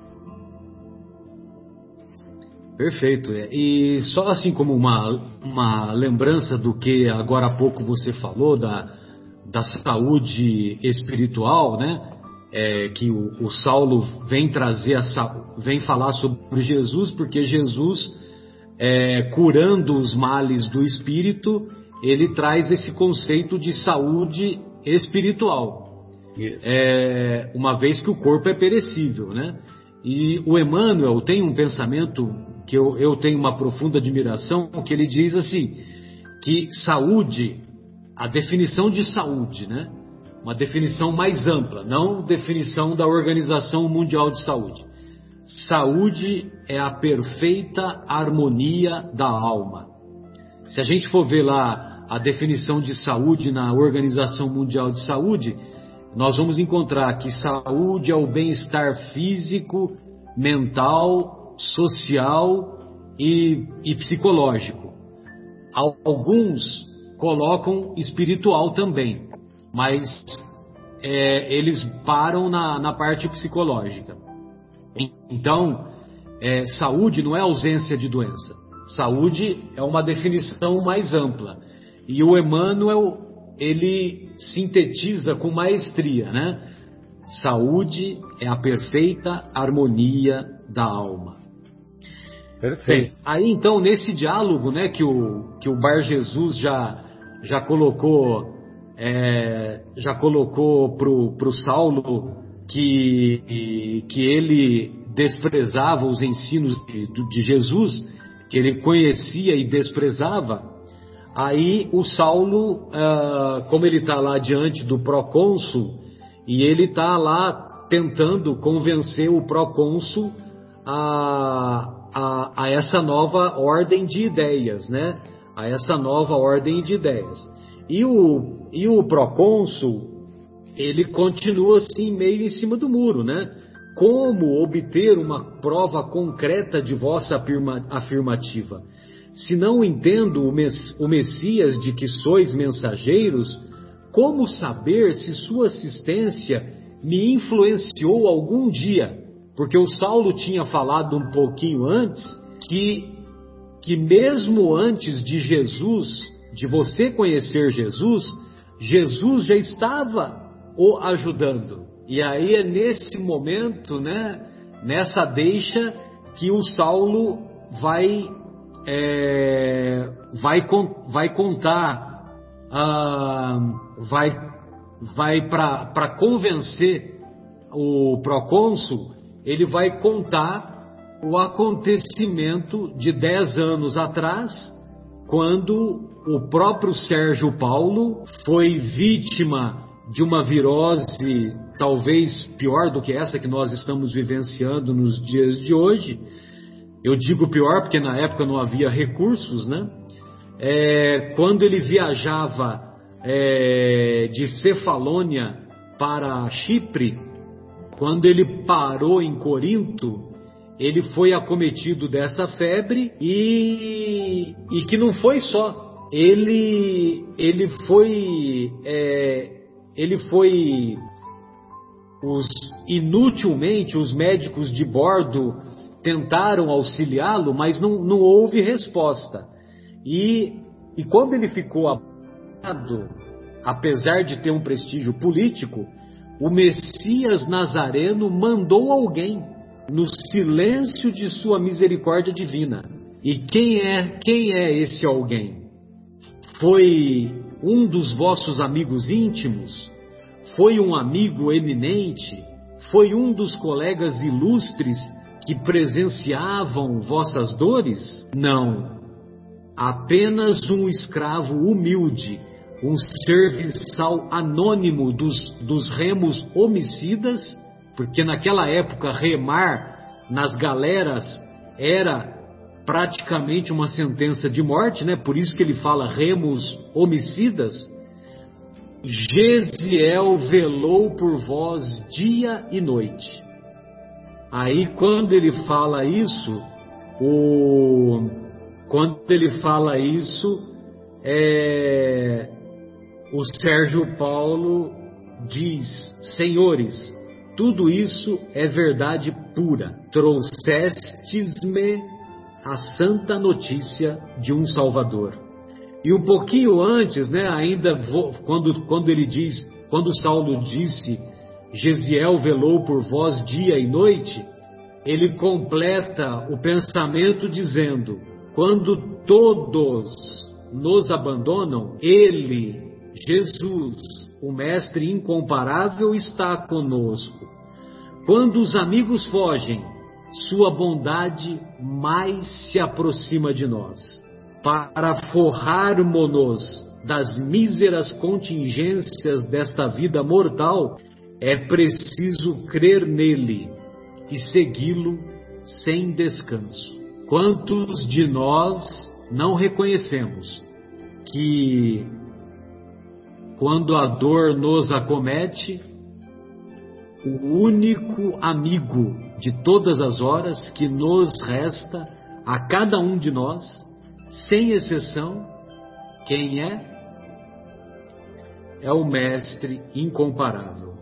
Perfeito. É. E só assim como uma, uma lembrança do que agora há pouco você falou, da, da saúde espiritual, né? É, que o, o, Saulo vem trazer, a, vem falar sobre Jesus, porque Jesus, é, curando os males do espírito, ele traz esse conceito de saúde espiritual. É, uma vez que o corpo é perecível, né? E o Emmanuel tem um pensamento que eu, eu tenho uma profunda admiração, que ele diz assim, que saúde, a definição de saúde, né? Uma definição mais ampla, não definição da Organização Mundial de Saúde. Saúde é a perfeita harmonia da alma. Se a gente for ver lá a definição de saúde na Organização Mundial de Saúde, nós vamos encontrar que saúde é o bem-estar físico, mental social e, e psicológico. Alguns colocam espiritual também, mas é, eles param na, na, parte psicológica. Então, é, saúde não é ausência de doença. Saúde é uma definição mais ampla. E o Emmanuel, ele sintetiza com maestria, né? Saúde é a perfeita harmonia da alma. Perfeito. Bem, aí então, nesse diálogo né, que, o, que o Bar Jesus já, já colocou é, já colocou pro, pro Saulo que, que ele desprezava os ensinos de, de Jesus, que ele conhecia e desprezava, aí o Saulo, uh, como ele está lá diante do procônsul, e ele está lá tentando convencer o procônsul a, a, a essa nova ordem de ideias, né? A essa nova ordem de ideias. E o, e o procônsul, ele continua assim meio em cima do muro, né? Como obter uma prova concreta de vossa afirma, afirmativa? se não entendo o Messias de que sois mensageiros, como saber se sua assistência me influenciou algum dia? Porque o Saulo tinha falado um pouquinho antes que, que mesmo antes de Jesus, de você conhecer Jesus, Jesus já estava o ajudando. E aí é nesse momento, né, nessa deixa, que o Saulo vai é, vai, vai contar, uh, vai, vai para convencer o procônsul, ele vai contar o acontecimento de dez anos atrás, quando o próprio Sérgio Paulo foi vítima de uma virose talvez pior do que essa que nós estamos vivenciando nos dias de hoje, eu digo pior porque na época não havia recursos, né? É, quando ele viajava é, de Cefalônia para Chipre, quando ele parou em Corinto, ele foi acometido dessa febre e, e que não foi só. Ele, ele foi, é, ele foi os, inutilmente os médicos de bordo tentaram auxiliá-lo, mas não, não houve resposta. E, e quando ele ficou abandonado, apesar de ter um prestígio político, o Messias Nazareno mandou alguém no silêncio de sua misericórdia divina. E quem é, quem é esse alguém? Foi um dos vossos amigos íntimos? Foi um amigo eminente? Foi um dos colegas ilustres que presenciavam vossas dores? Não. Apenas um escravo humilde, um serviçal anônimo dos, dos remos homicidas, porque naquela época remar nas galeras era praticamente uma sentença de morte, né? Por isso que ele fala remos homicidas. Gesiel velou por vós dia e noite. Aí quando ele fala isso, o, quando ele fala isso, é, o Sérgio Paulo diz: Senhores, tudo isso é verdade pura. Trouxestes-me a santa notícia de um Salvador. E um pouquinho antes, né, ainda quando, quando ele diz, quando Saulo disse Gesiel velou por vós dia e noite, ele completa o pensamento dizendo: quando todos nos abandonam, ele, Jesus, o Mestre incomparável, está conosco. Quando os amigos fogem, sua bondade mais se aproxima de nós. Para forrarmos-nos das míseras contingências desta vida mortal, é preciso crer nele e segui-lo sem descanso. Quantos de nós não reconhecemos que, quando a dor nos acomete, o único amigo de todas as horas que nos resta a cada um de nós, sem exceção, quem é? É o Mestre incomparável.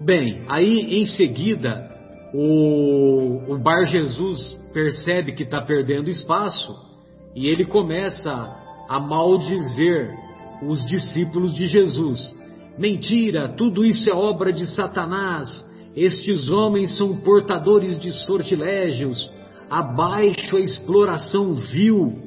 Bem, aí em seguida, o, o Bar Jesus percebe que está perdendo espaço e ele começa a maldizer os discípulos de Jesus. Mentira, tudo isso é obra de Satanás. Estes homens são portadores de sortilégios. Abaixo a exploração vil.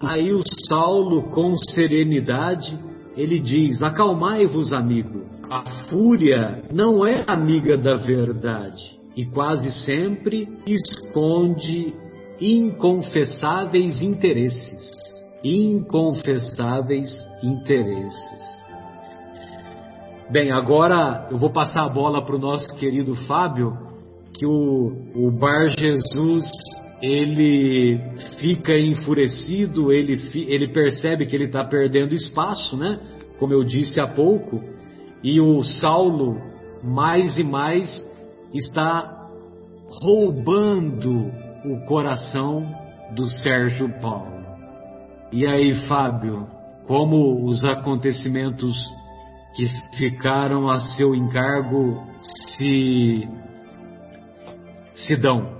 Aí o Saulo, com serenidade, ele diz: Acalmai-vos, amigo. A fúria não é amiga da verdade e quase sempre esconde inconfessáveis interesses. Inconfessáveis interesses. Bem, agora eu vou passar a bola para o nosso querido Fábio, que o, o Bar Jesus ele fica enfurecido, ele, ele percebe que ele está perdendo espaço, né? Como eu disse há pouco, e o Saulo, mais e mais, está roubando o coração do Sérgio Paulo. E aí, Fábio, como os acontecimentos que ficaram a seu encargo se, se dão?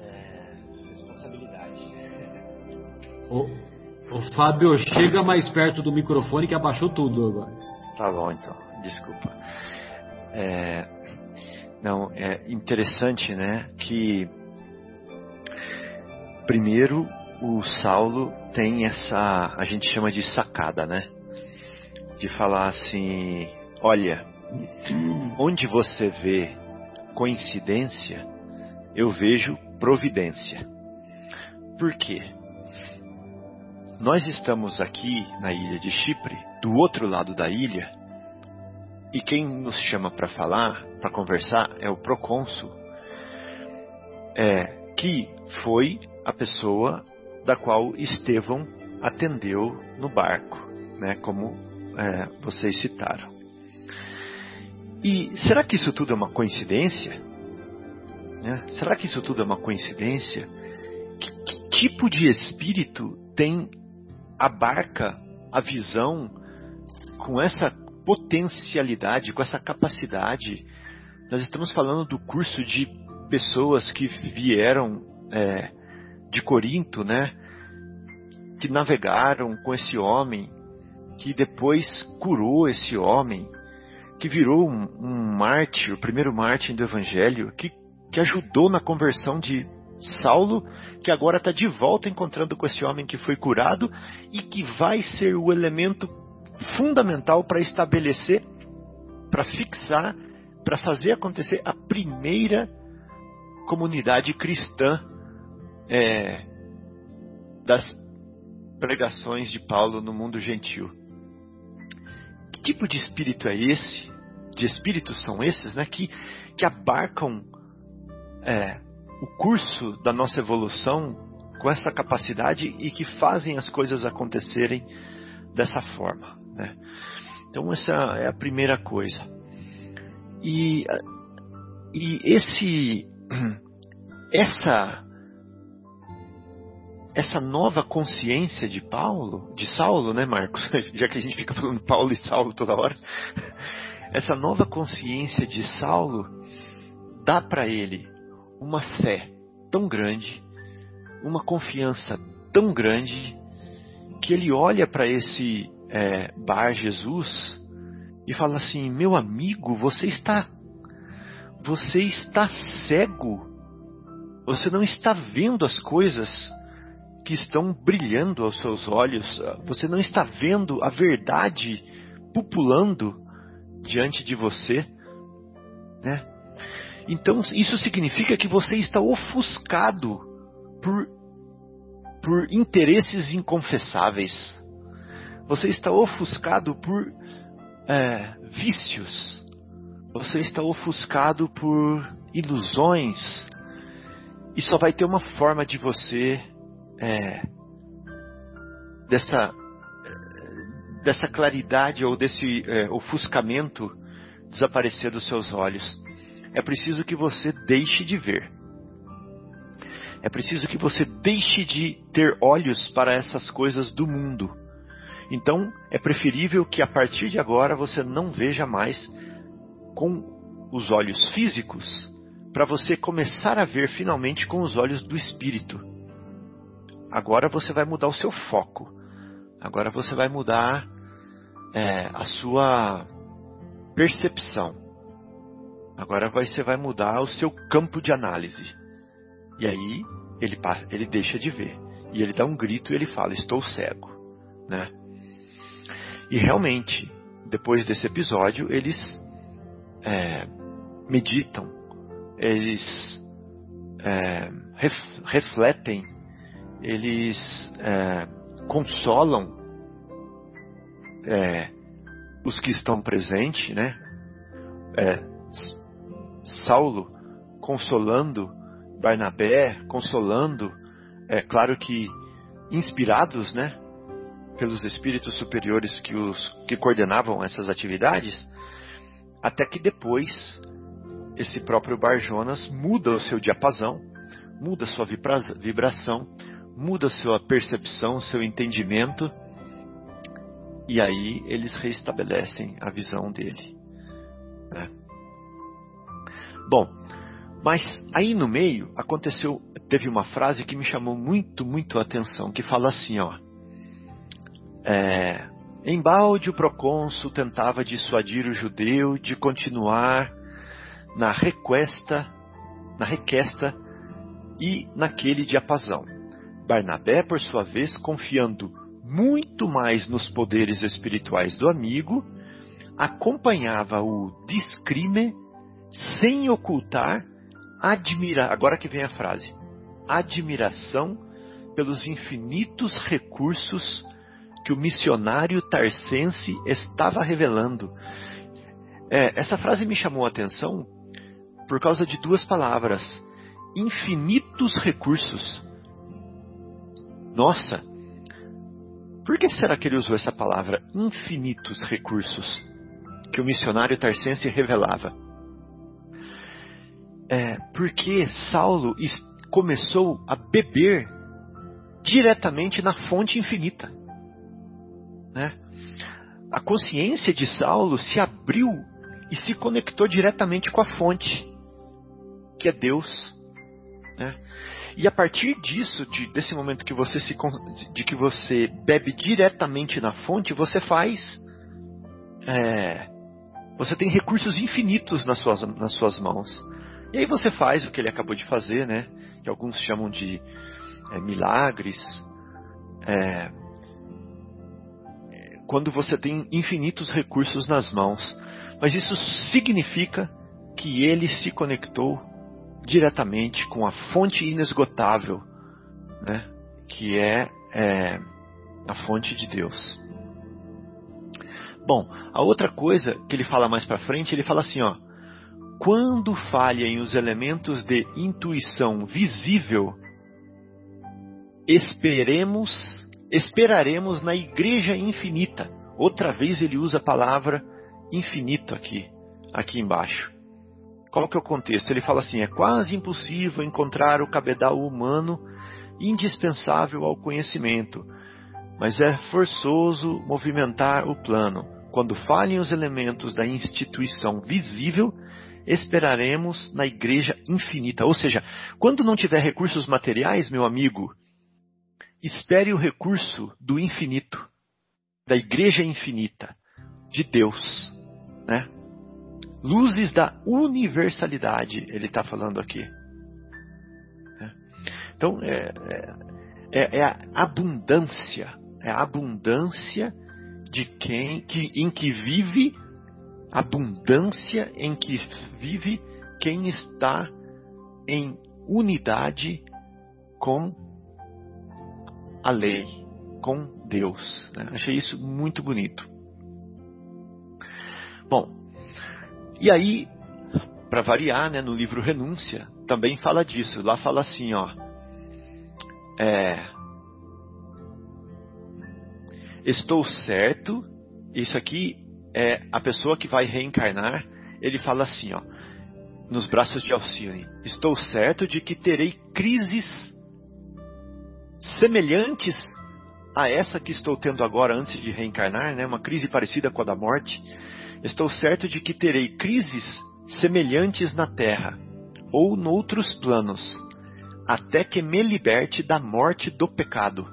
É. O, o Fábio chega mais perto do microfone que abaixou tudo agora. Tá bom, então. Desculpa. É, não, é interessante, né, que primeiro o Saulo tem essa, a gente chama de sacada, né? De falar assim, olha, onde você vê coincidência, eu vejo providência. Por quê? Nós estamos aqui na ilha de Chipre, do outro lado da ilha, e quem nos chama para falar, para conversar, é o procônsul, é, que foi a pessoa da qual Estevão atendeu no barco, né, como é, vocês citaram. E será que isso tudo é uma coincidência? Né? Será que isso tudo é uma coincidência? Que, que tipo de espírito tem abarca a visão com essa potencialidade, com essa capacidade? Nós estamos falando do curso de pessoas que vieram é, de Corinto, né? Que navegaram com esse homem, que depois curou esse homem, que virou um, um mártir, o primeiro mártir do Evangelho, que, que ajudou na conversão de Saulo, que agora está de volta encontrando com esse homem que foi curado e que vai ser o elemento fundamental para estabelecer, para fixar, para fazer acontecer a primeira comunidade cristã é, das pregações de Paulo no mundo gentil. Que tipo de espírito é esse? De espíritos são esses, né? Que, que abarcam é, o curso da nossa evolução com essa capacidade e que fazem as coisas acontecerem dessa forma, né? Então essa é a primeira coisa. E, e esse essa essa nova consciência de Paulo, de Saulo, né, Marcos? Já que a gente fica falando Paulo e Saulo toda hora. Essa nova consciência de Saulo dá para ele uma fé tão grande, uma confiança tão grande, que ele olha para esse é, Bar Jesus e fala assim: Meu amigo, você está. Você está cego. Você não está vendo as coisas que estão brilhando aos seus olhos. Você não está vendo a verdade pupulando diante de você, né? Então isso significa que você está ofuscado por por interesses inconfessáveis. Você está ofuscado por é, vícios. Você está ofuscado por ilusões. E só vai ter uma forma de você é, dessa, dessa claridade ou desse é, ofuscamento desaparecer dos seus olhos. É preciso que você deixe de ver. É preciso que você deixe de ter olhos para essas coisas do mundo. Então, é preferível que a partir de agora você não veja mais com os olhos físicos, para você começar a ver finalmente com os olhos do espírito. Agora você vai mudar o seu foco. Agora você vai mudar é, a sua percepção. Agora você vai mudar o seu campo de análise. E aí ele, ele deixa de ver. E ele dá um grito e ele fala: Estou cego. Né? E realmente, depois desse episódio, eles é, meditam, eles é, ref, refletem eles é, consolam é, os que estão presentes, né? É, Saulo consolando Barnabé, consolando, é claro que inspirados, né? Pelos espíritos superiores que os que coordenavam essas atividades, até que depois esse próprio Bar Jonas muda o seu diapasão muda sua vibração, muda sua percepção, seu entendimento, e aí eles restabelecem a visão dele. Né? Bom, mas aí no meio aconteceu, teve uma frase que me chamou muito, muito a atenção, que fala assim, ó. É, Embalde o procônsul tentava dissuadir o judeu de continuar na requesta, na requesta e naquele diapasão. Barnabé, por sua vez, confiando muito mais nos poderes espirituais do amigo, acompanhava o discrime sem ocultar admira, agora que vem a frase, admiração pelos infinitos recursos que o missionário tarsense estava revelando. É, essa frase me chamou a atenção por causa de duas palavras: infinitos recursos. Nossa, por que será que ele usou essa palavra, infinitos recursos, que o missionário tarsense revelava? É, porque Saulo começou a beber diretamente na fonte infinita. Né? A consciência de Saulo se abriu e se conectou diretamente com a fonte, que é Deus. Né? E a partir disso, de, desse momento que você se de que você bebe diretamente na fonte, você faz é, você tem recursos infinitos nas suas, nas suas mãos. E aí você faz o que ele acabou de fazer, né? Que alguns chamam de é, milagres. É, quando você tem infinitos recursos nas mãos. Mas isso significa que ele se conectou diretamente com a fonte inesgotável, né? que é, é a fonte de Deus. Bom, a outra coisa que ele fala mais para frente, ele fala assim, ó, quando falhem os elementos de intuição visível, esperemos esperaremos na igreja infinita. Outra vez ele usa a palavra infinito aqui, aqui embaixo. Qual que é o contexto? Ele fala assim: é quase impossível encontrar o cabedal humano indispensável ao conhecimento, mas é forçoso movimentar o plano. Quando falhem os elementos da instituição visível, esperaremos na igreja infinita. Ou seja, quando não tiver recursos materiais, meu amigo, espere o recurso do infinito, da igreja infinita, de Deus, né? Luzes da universalidade, ele está falando aqui. Né? Então, é, é, é, a abundância, é a abundância de quem, que, em que vive, abundância em que vive quem está em unidade com a lei com Deus. Né? Achei isso muito bonito. Bom, e aí, para variar, né, no livro Renúncia, também fala disso. Lá fala assim, ó. É, estou certo, isso aqui é a pessoa que vai reencarnar, ele fala assim, ó, nos braços de Alcione, estou certo de que terei crises semelhantes a essa que estou tendo agora antes de reencarnar, né? uma crise parecida com a da morte, estou certo de que terei crises semelhantes na Terra ou noutros planos, até que me liberte da morte do pecado.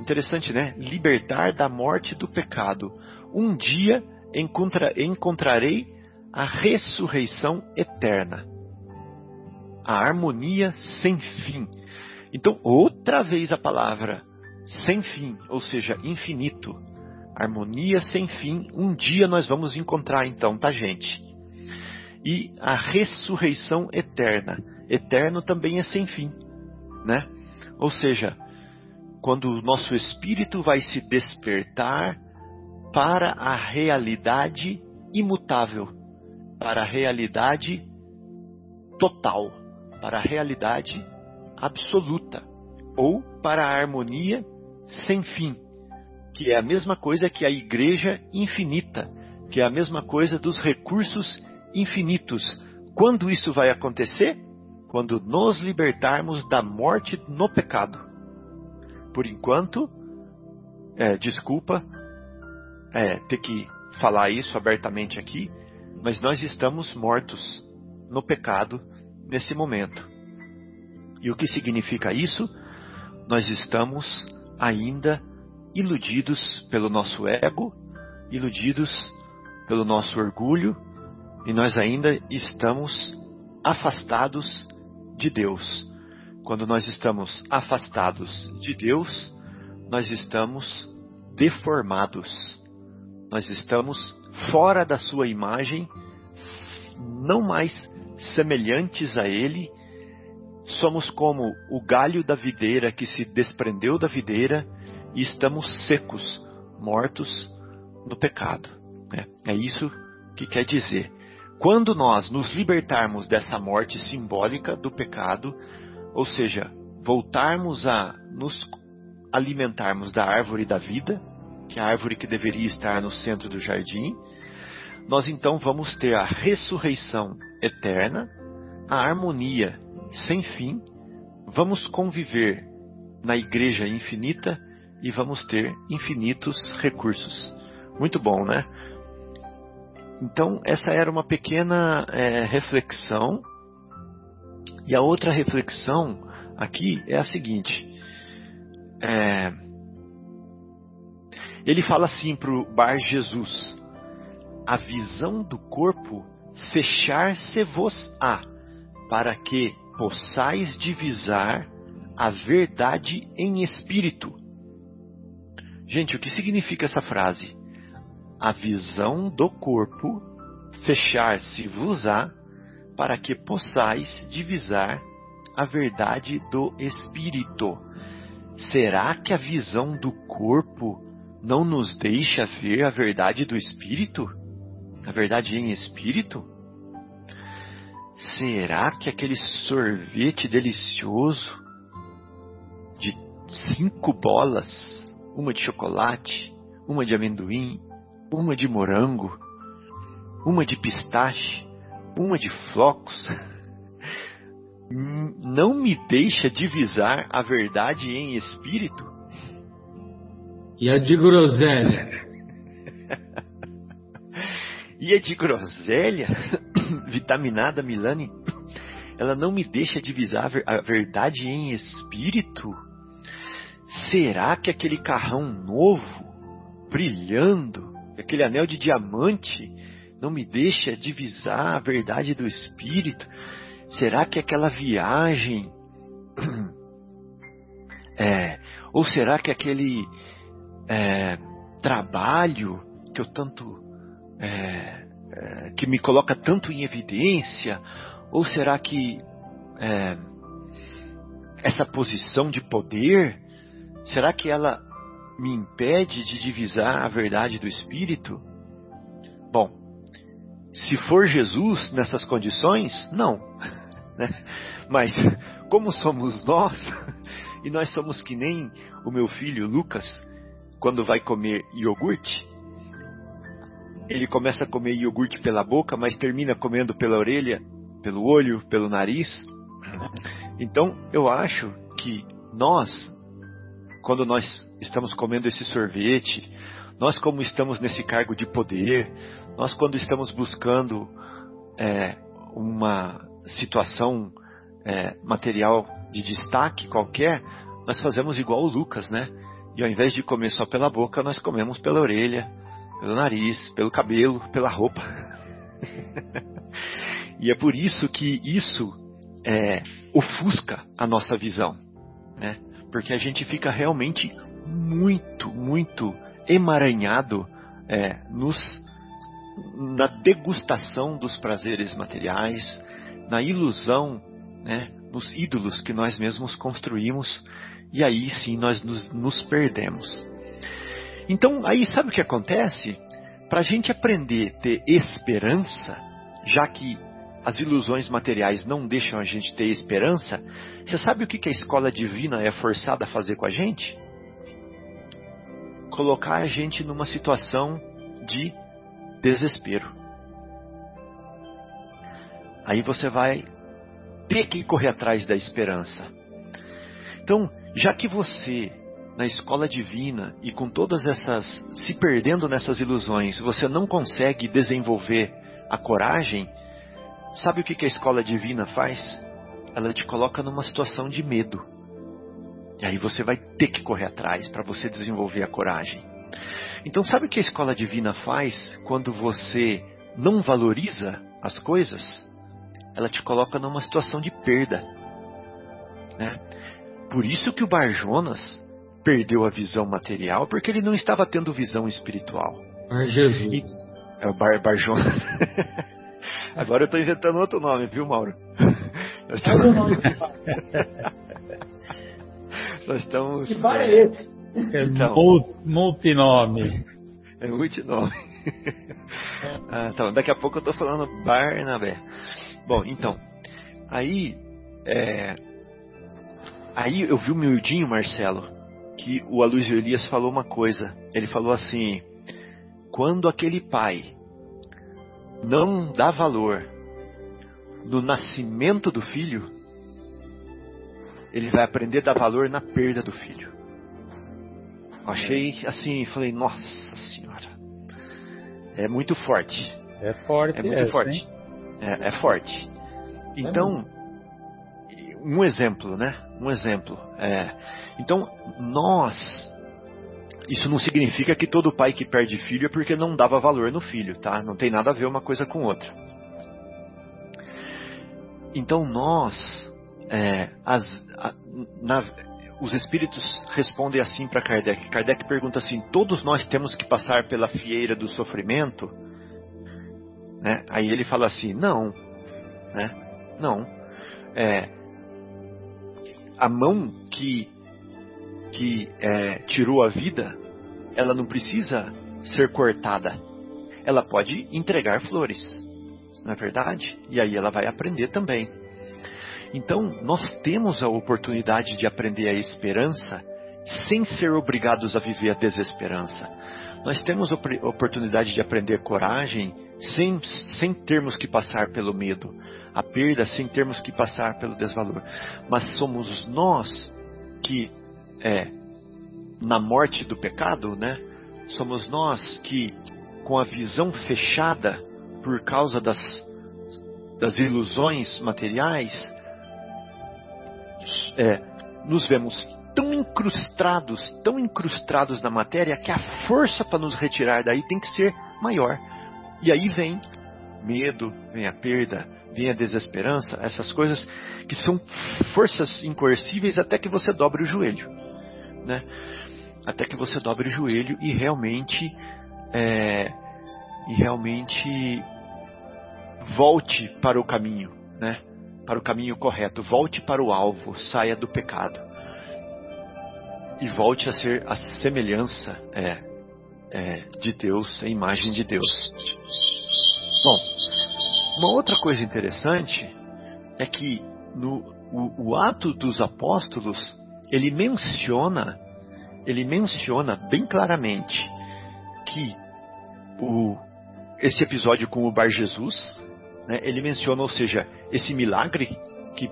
Interessante, né? Libertar da morte do pecado. Um dia encontra, encontrarei a ressurreição eterna, a harmonia sem fim então, outra vez a palavra sem fim, ou seja, infinito, harmonia sem fim, um dia nós vamos encontrar então, tá gente? E a ressurreição eterna. Eterno também é sem fim, né? Ou seja, quando o nosso espírito vai se despertar para a realidade imutável, para a realidade total, para a realidade absoluta ou para a harmonia sem fim, que é a mesma coisa que a igreja infinita, que é a mesma coisa dos recursos infinitos. Quando isso vai acontecer? quando nos libertarmos da morte no pecado. Por enquanto, é, desculpa é, ter que falar isso abertamente aqui, mas nós estamos mortos no pecado nesse momento. E o que significa isso? Nós estamos ainda iludidos pelo nosso ego, iludidos pelo nosso orgulho, e nós ainda estamos afastados de Deus. Quando nós estamos afastados de Deus, nós estamos deformados. Nós estamos fora da sua imagem, não mais semelhantes a Ele. Somos como o galho da videira que se desprendeu da videira e estamos secos, mortos no pecado. É, é isso que quer dizer. Quando nós nos libertarmos dessa morte simbólica do pecado, ou seja, voltarmos a nos alimentarmos da árvore da vida, que é a árvore que deveria estar no centro do jardim, nós então vamos ter a ressurreição eterna, a harmonia sem fim, vamos conviver na igreja infinita e vamos ter infinitos recursos. Muito bom, né? Então, essa era uma pequena é, reflexão. E a outra reflexão aqui é a seguinte: é, ele fala assim para o Bar Jesus: a visão do corpo fechar-se-vos-á, para que possais divisar a verdade em espírito. Gente, o que significa essa frase? A visão do corpo fechar-se-vos-á, para que possais divisar a verdade do espírito. Será que a visão do corpo não nos deixa ver a verdade do espírito? A verdade em espírito? Será que aquele sorvete delicioso de cinco bolas, uma de chocolate, uma de amendoim, uma de morango, uma de pistache, uma de flocos, não me deixa divisar a verdade em espírito? E a de groselha? e a de groselha, vitaminada Milani, ela não me deixa divisar a verdade em espírito? Será que aquele carrão novo, brilhando, aquele anel de diamante, não me deixa divisar a verdade do espírito? Será que aquela viagem. É, ou será que aquele é, trabalho que eu tanto. É, é, que me coloca tanto em evidência? Ou será que é, essa posição de poder, será que ela me impede de divisar a verdade do Espírito? Bom, se for Jesus nessas condições, não. Né? Mas como somos nós, e nós somos que nem o meu filho Lucas, quando vai comer iogurte, ele começa a comer iogurte pela boca, mas termina comendo pela orelha, pelo olho, pelo nariz. Então, eu acho que nós, quando nós estamos comendo esse sorvete, nós como estamos nesse cargo de poder, nós quando estamos buscando é, uma situação é, material de destaque qualquer, nós fazemos igual o Lucas, né? E ao invés de comer só pela boca, nós comemos pela orelha, pelo nariz, pelo cabelo, pela roupa. e é por isso que isso é, ofusca a nossa visão, né? Porque a gente fica realmente muito, muito emaranhado é, nos, na degustação dos prazeres materiais, na ilusão, né, nos ídolos que nós mesmos construímos, e aí sim nós nos, nos perdemos. Então, aí sabe o que acontece? Para a gente aprender a ter esperança, já que as ilusões materiais não deixam a gente ter esperança, você sabe o que, que a escola divina é forçada a fazer com a gente? Colocar a gente numa situação de desespero. Aí você vai ter que correr atrás da esperança. Então, já que você, na escola divina e com todas essas, se perdendo nessas ilusões, você não consegue desenvolver a coragem, sabe o que a escola divina faz? Ela te coloca numa situação de medo. E aí você vai ter que correr atrás para você desenvolver a coragem. Então, sabe o que a escola divina faz quando você não valoriza as coisas? Ela te coloca numa situação de perda. Né? Por isso que o Bar Jonas perdeu a visão material, porque ele não estava tendo visão espiritual. Bar Jesus. E, é o Bar, Bar Jonas. Agora eu estou inventando outro nome, viu, Mauro? Nós estamos... Nós estamos. Que bar é esse? É então, multinome. É multinome. ah, então, daqui a pouco eu estou falando Barnabé. Bom, então, aí, é, aí eu vi o miudinho, Marcelo, que o Aloysio Elias falou uma coisa. Ele falou assim: quando aquele pai não dá valor no nascimento do filho, ele vai aprender a dar valor na perda do filho. Achei assim, falei, nossa senhora, é muito forte. É forte, é muito essa, forte. É, é, forte. Então, um exemplo, né? Um exemplo. É, então, nós, isso não significa que todo pai que perde filho é porque não dava valor no filho, tá? Não tem nada a ver uma coisa com outra. Então, nós, é, as, a, na, os espíritos respondem assim para Kardec. Kardec pergunta assim: todos nós temos que passar pela fieira do sofrimento? Né? Aí ele fala assim: não, né? não. É, a mão que que é, tirou a vida, ela não precisa ser cortada. Ela pode entregar flores, não é verdade? E aí ela vai aprender também. Então, nós temos a oportunidade de aprender a esperança sem ser obrigados a viver a desesperança. Nós temos a oportunidade de aprender coragem sem, sem termos que passar pelo medo, a perda sem termos que passar pelo desvalor. Mas somos nós que, é, na morte do pecado, né? Somos nós que, com a visão fechada por causa das, das ilusões materiais, é, nos vemos tão incrustados, tão incrustados na matéria, que a força para nos retirar daí tem que ser maior. E aí vem medo, vem a perda, vem a desesperança, essas coisas que são forças incoercíveis até que você dobre o joelho, né? Até que você dobre o joelho e realmente é, e realmente volte para o caminho, né? para o caminho correto, volte para o alvo, saia do pecado e volte a ser a semelhança é, é, de Deus, a imagem de Deus. Bom, uma outra coisa interessante é que no o, o ato dos apóstolos ele menciona ele menciona bem claramente que o, esse episódio com o Bar Jesus né, ele menciona, ou seja, esse milagre que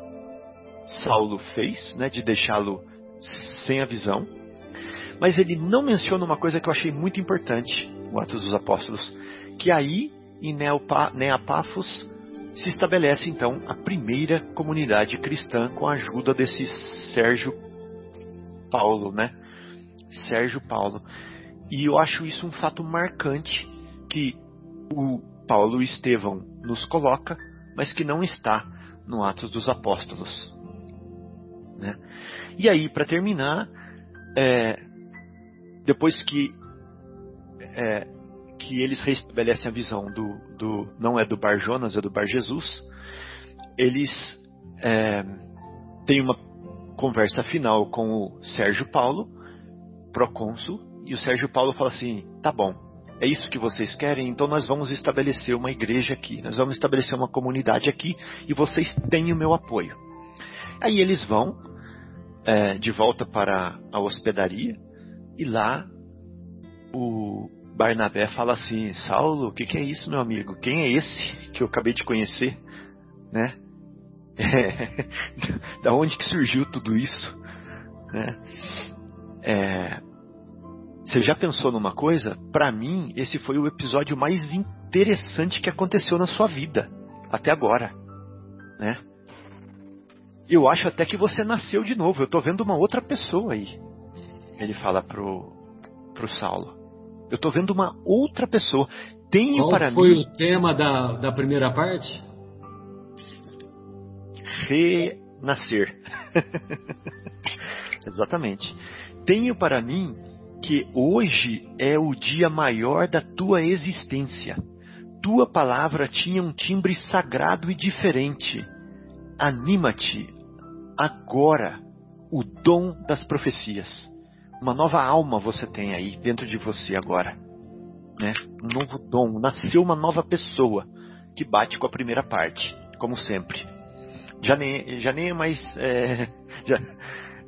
Saulo fez, né, de deixá-lo sem a visão, mas ele não menciona uma coisa que eu achei muito importante, o Atos dos Apóstolos, que aí em Neapafos se estabelece então a primeira comunidade cristã com a ajuda desse Sérgio Paulo, né? Sérgio Paulo. E eu acho isso um fato marcante que o Paulo Estevão nos coloca, mas que não está no Atos dos Apóstolos. Né? E aí, para terminar, é, depois que, é, que eles restabelecem a visão do, do, não é do Bar Jonas, é do Bar Jesus, eles é, têm uma conversa final com o Sérgio Paulo, procônsul, e o Sérgio Paulo fala assim: tá bom, é isso que vocês querem? Então nós vamos estabelecer uma igreja aqui, nós vamos estabelecer uma comunidade aqui e vocês têm o meu apoio. Aí eles vão é, de volta para a hospedaria e lá o Barnabé fala assim: Saulo, o que, que, é isso, meu amigo? Quem é esse que eu acabei de conhecer? Né? É, da onde que surgiu tudo isso? Né? É, você já pensou numa coisa? Para mim, esse foi o episódio mais interessante que aconteceu na sua vida até agora, né? Eu acho até que você nasceu de novo. Eu tô vendo uma outra pessoa aí. Ele fala pro pro Saulo. Eu tô vendo uma outra pessoa. Tenho Qual para foi mim o tema da, da primeira parte? renascer. Exatamente. Tenho para mim que hoje é o dia maior da tua existência. Tua palavra tinha um timbre sagrado e diferente. Anima-te agora, o dom das profecias. Uma nova alma você tem aí dentro de você agora. Né? Um novo dom. Nasceu uma nova pessoa que bate com a primeira parte, como sempre. Já nem, já nem é mais é, já,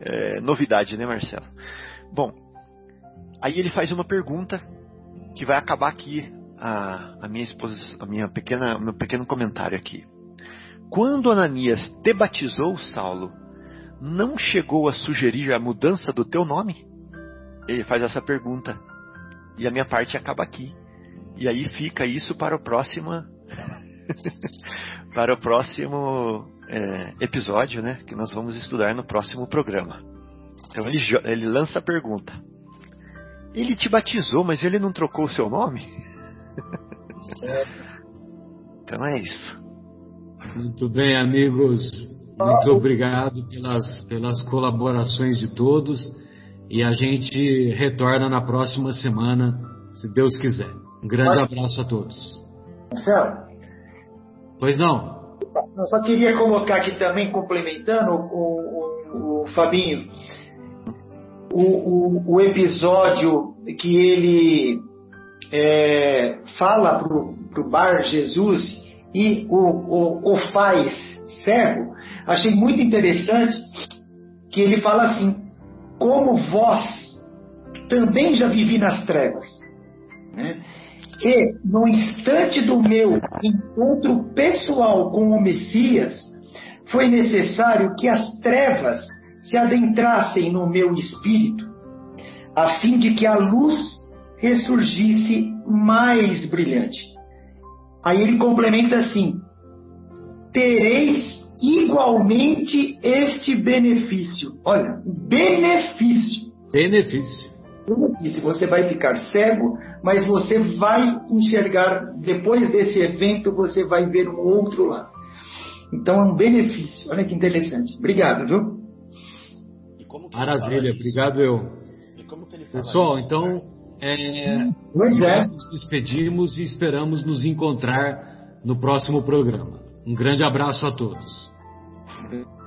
é, novidade, né, Marcelo? Bom, aí ele faz uma pergunta que vai acabar aqui a, a minha exposição, a minha pequena, meu pequeno comentário aqui. Quando Ananias te batizou, Saulo, não chegou a sugerir a mudança do teu nome? Ele faz essa pergunta. E a minha parte acaba aqui. E aí fica isso para o próximo para o próximo é, episódio, né, que nós vamos estudar no próximo programa. Então ele, ele lança a pergunta: Ele te batizou, mas ele não trocou o seu nome? então é isso. Muito bem, amigos. Muito obrigado pelas, pelas colaborações de todos. E a gente retorna na próxima semana, se Deus quiser. Um grande abraço a todos. Marcelo, Pois não? eu só queria colocar aqui também, complementando o, o, o Fabinho, o, o, o episódio que ele é, fala pro, pro Bar Jesus e o, o, o faz cego, achei muito interessante que ele fala assim, como vós também já vivi nas trevas. Né? E no instante do meu encontro pessoal com o Messias, foi necessário que as trevas se adentrassem no meu espírito, a fim de que a luz ressurgisse mais brilhante. Aí ele complementa assim: tereis igualmente este benefício. Olha, benefício. Benefício. Benefício. Você vai ficar cego, mas você vai enxergar, depois desse evento, você vai ver um outro lado. Então é um benefício. Olha que interessante. Obrigado, viu? Maravilha, obrigado eu. Pessoal, então é, Pois é. nós nos despedimos e esperamos nos encontrar no próximo programa. Um grande abraço a todos. Thank you.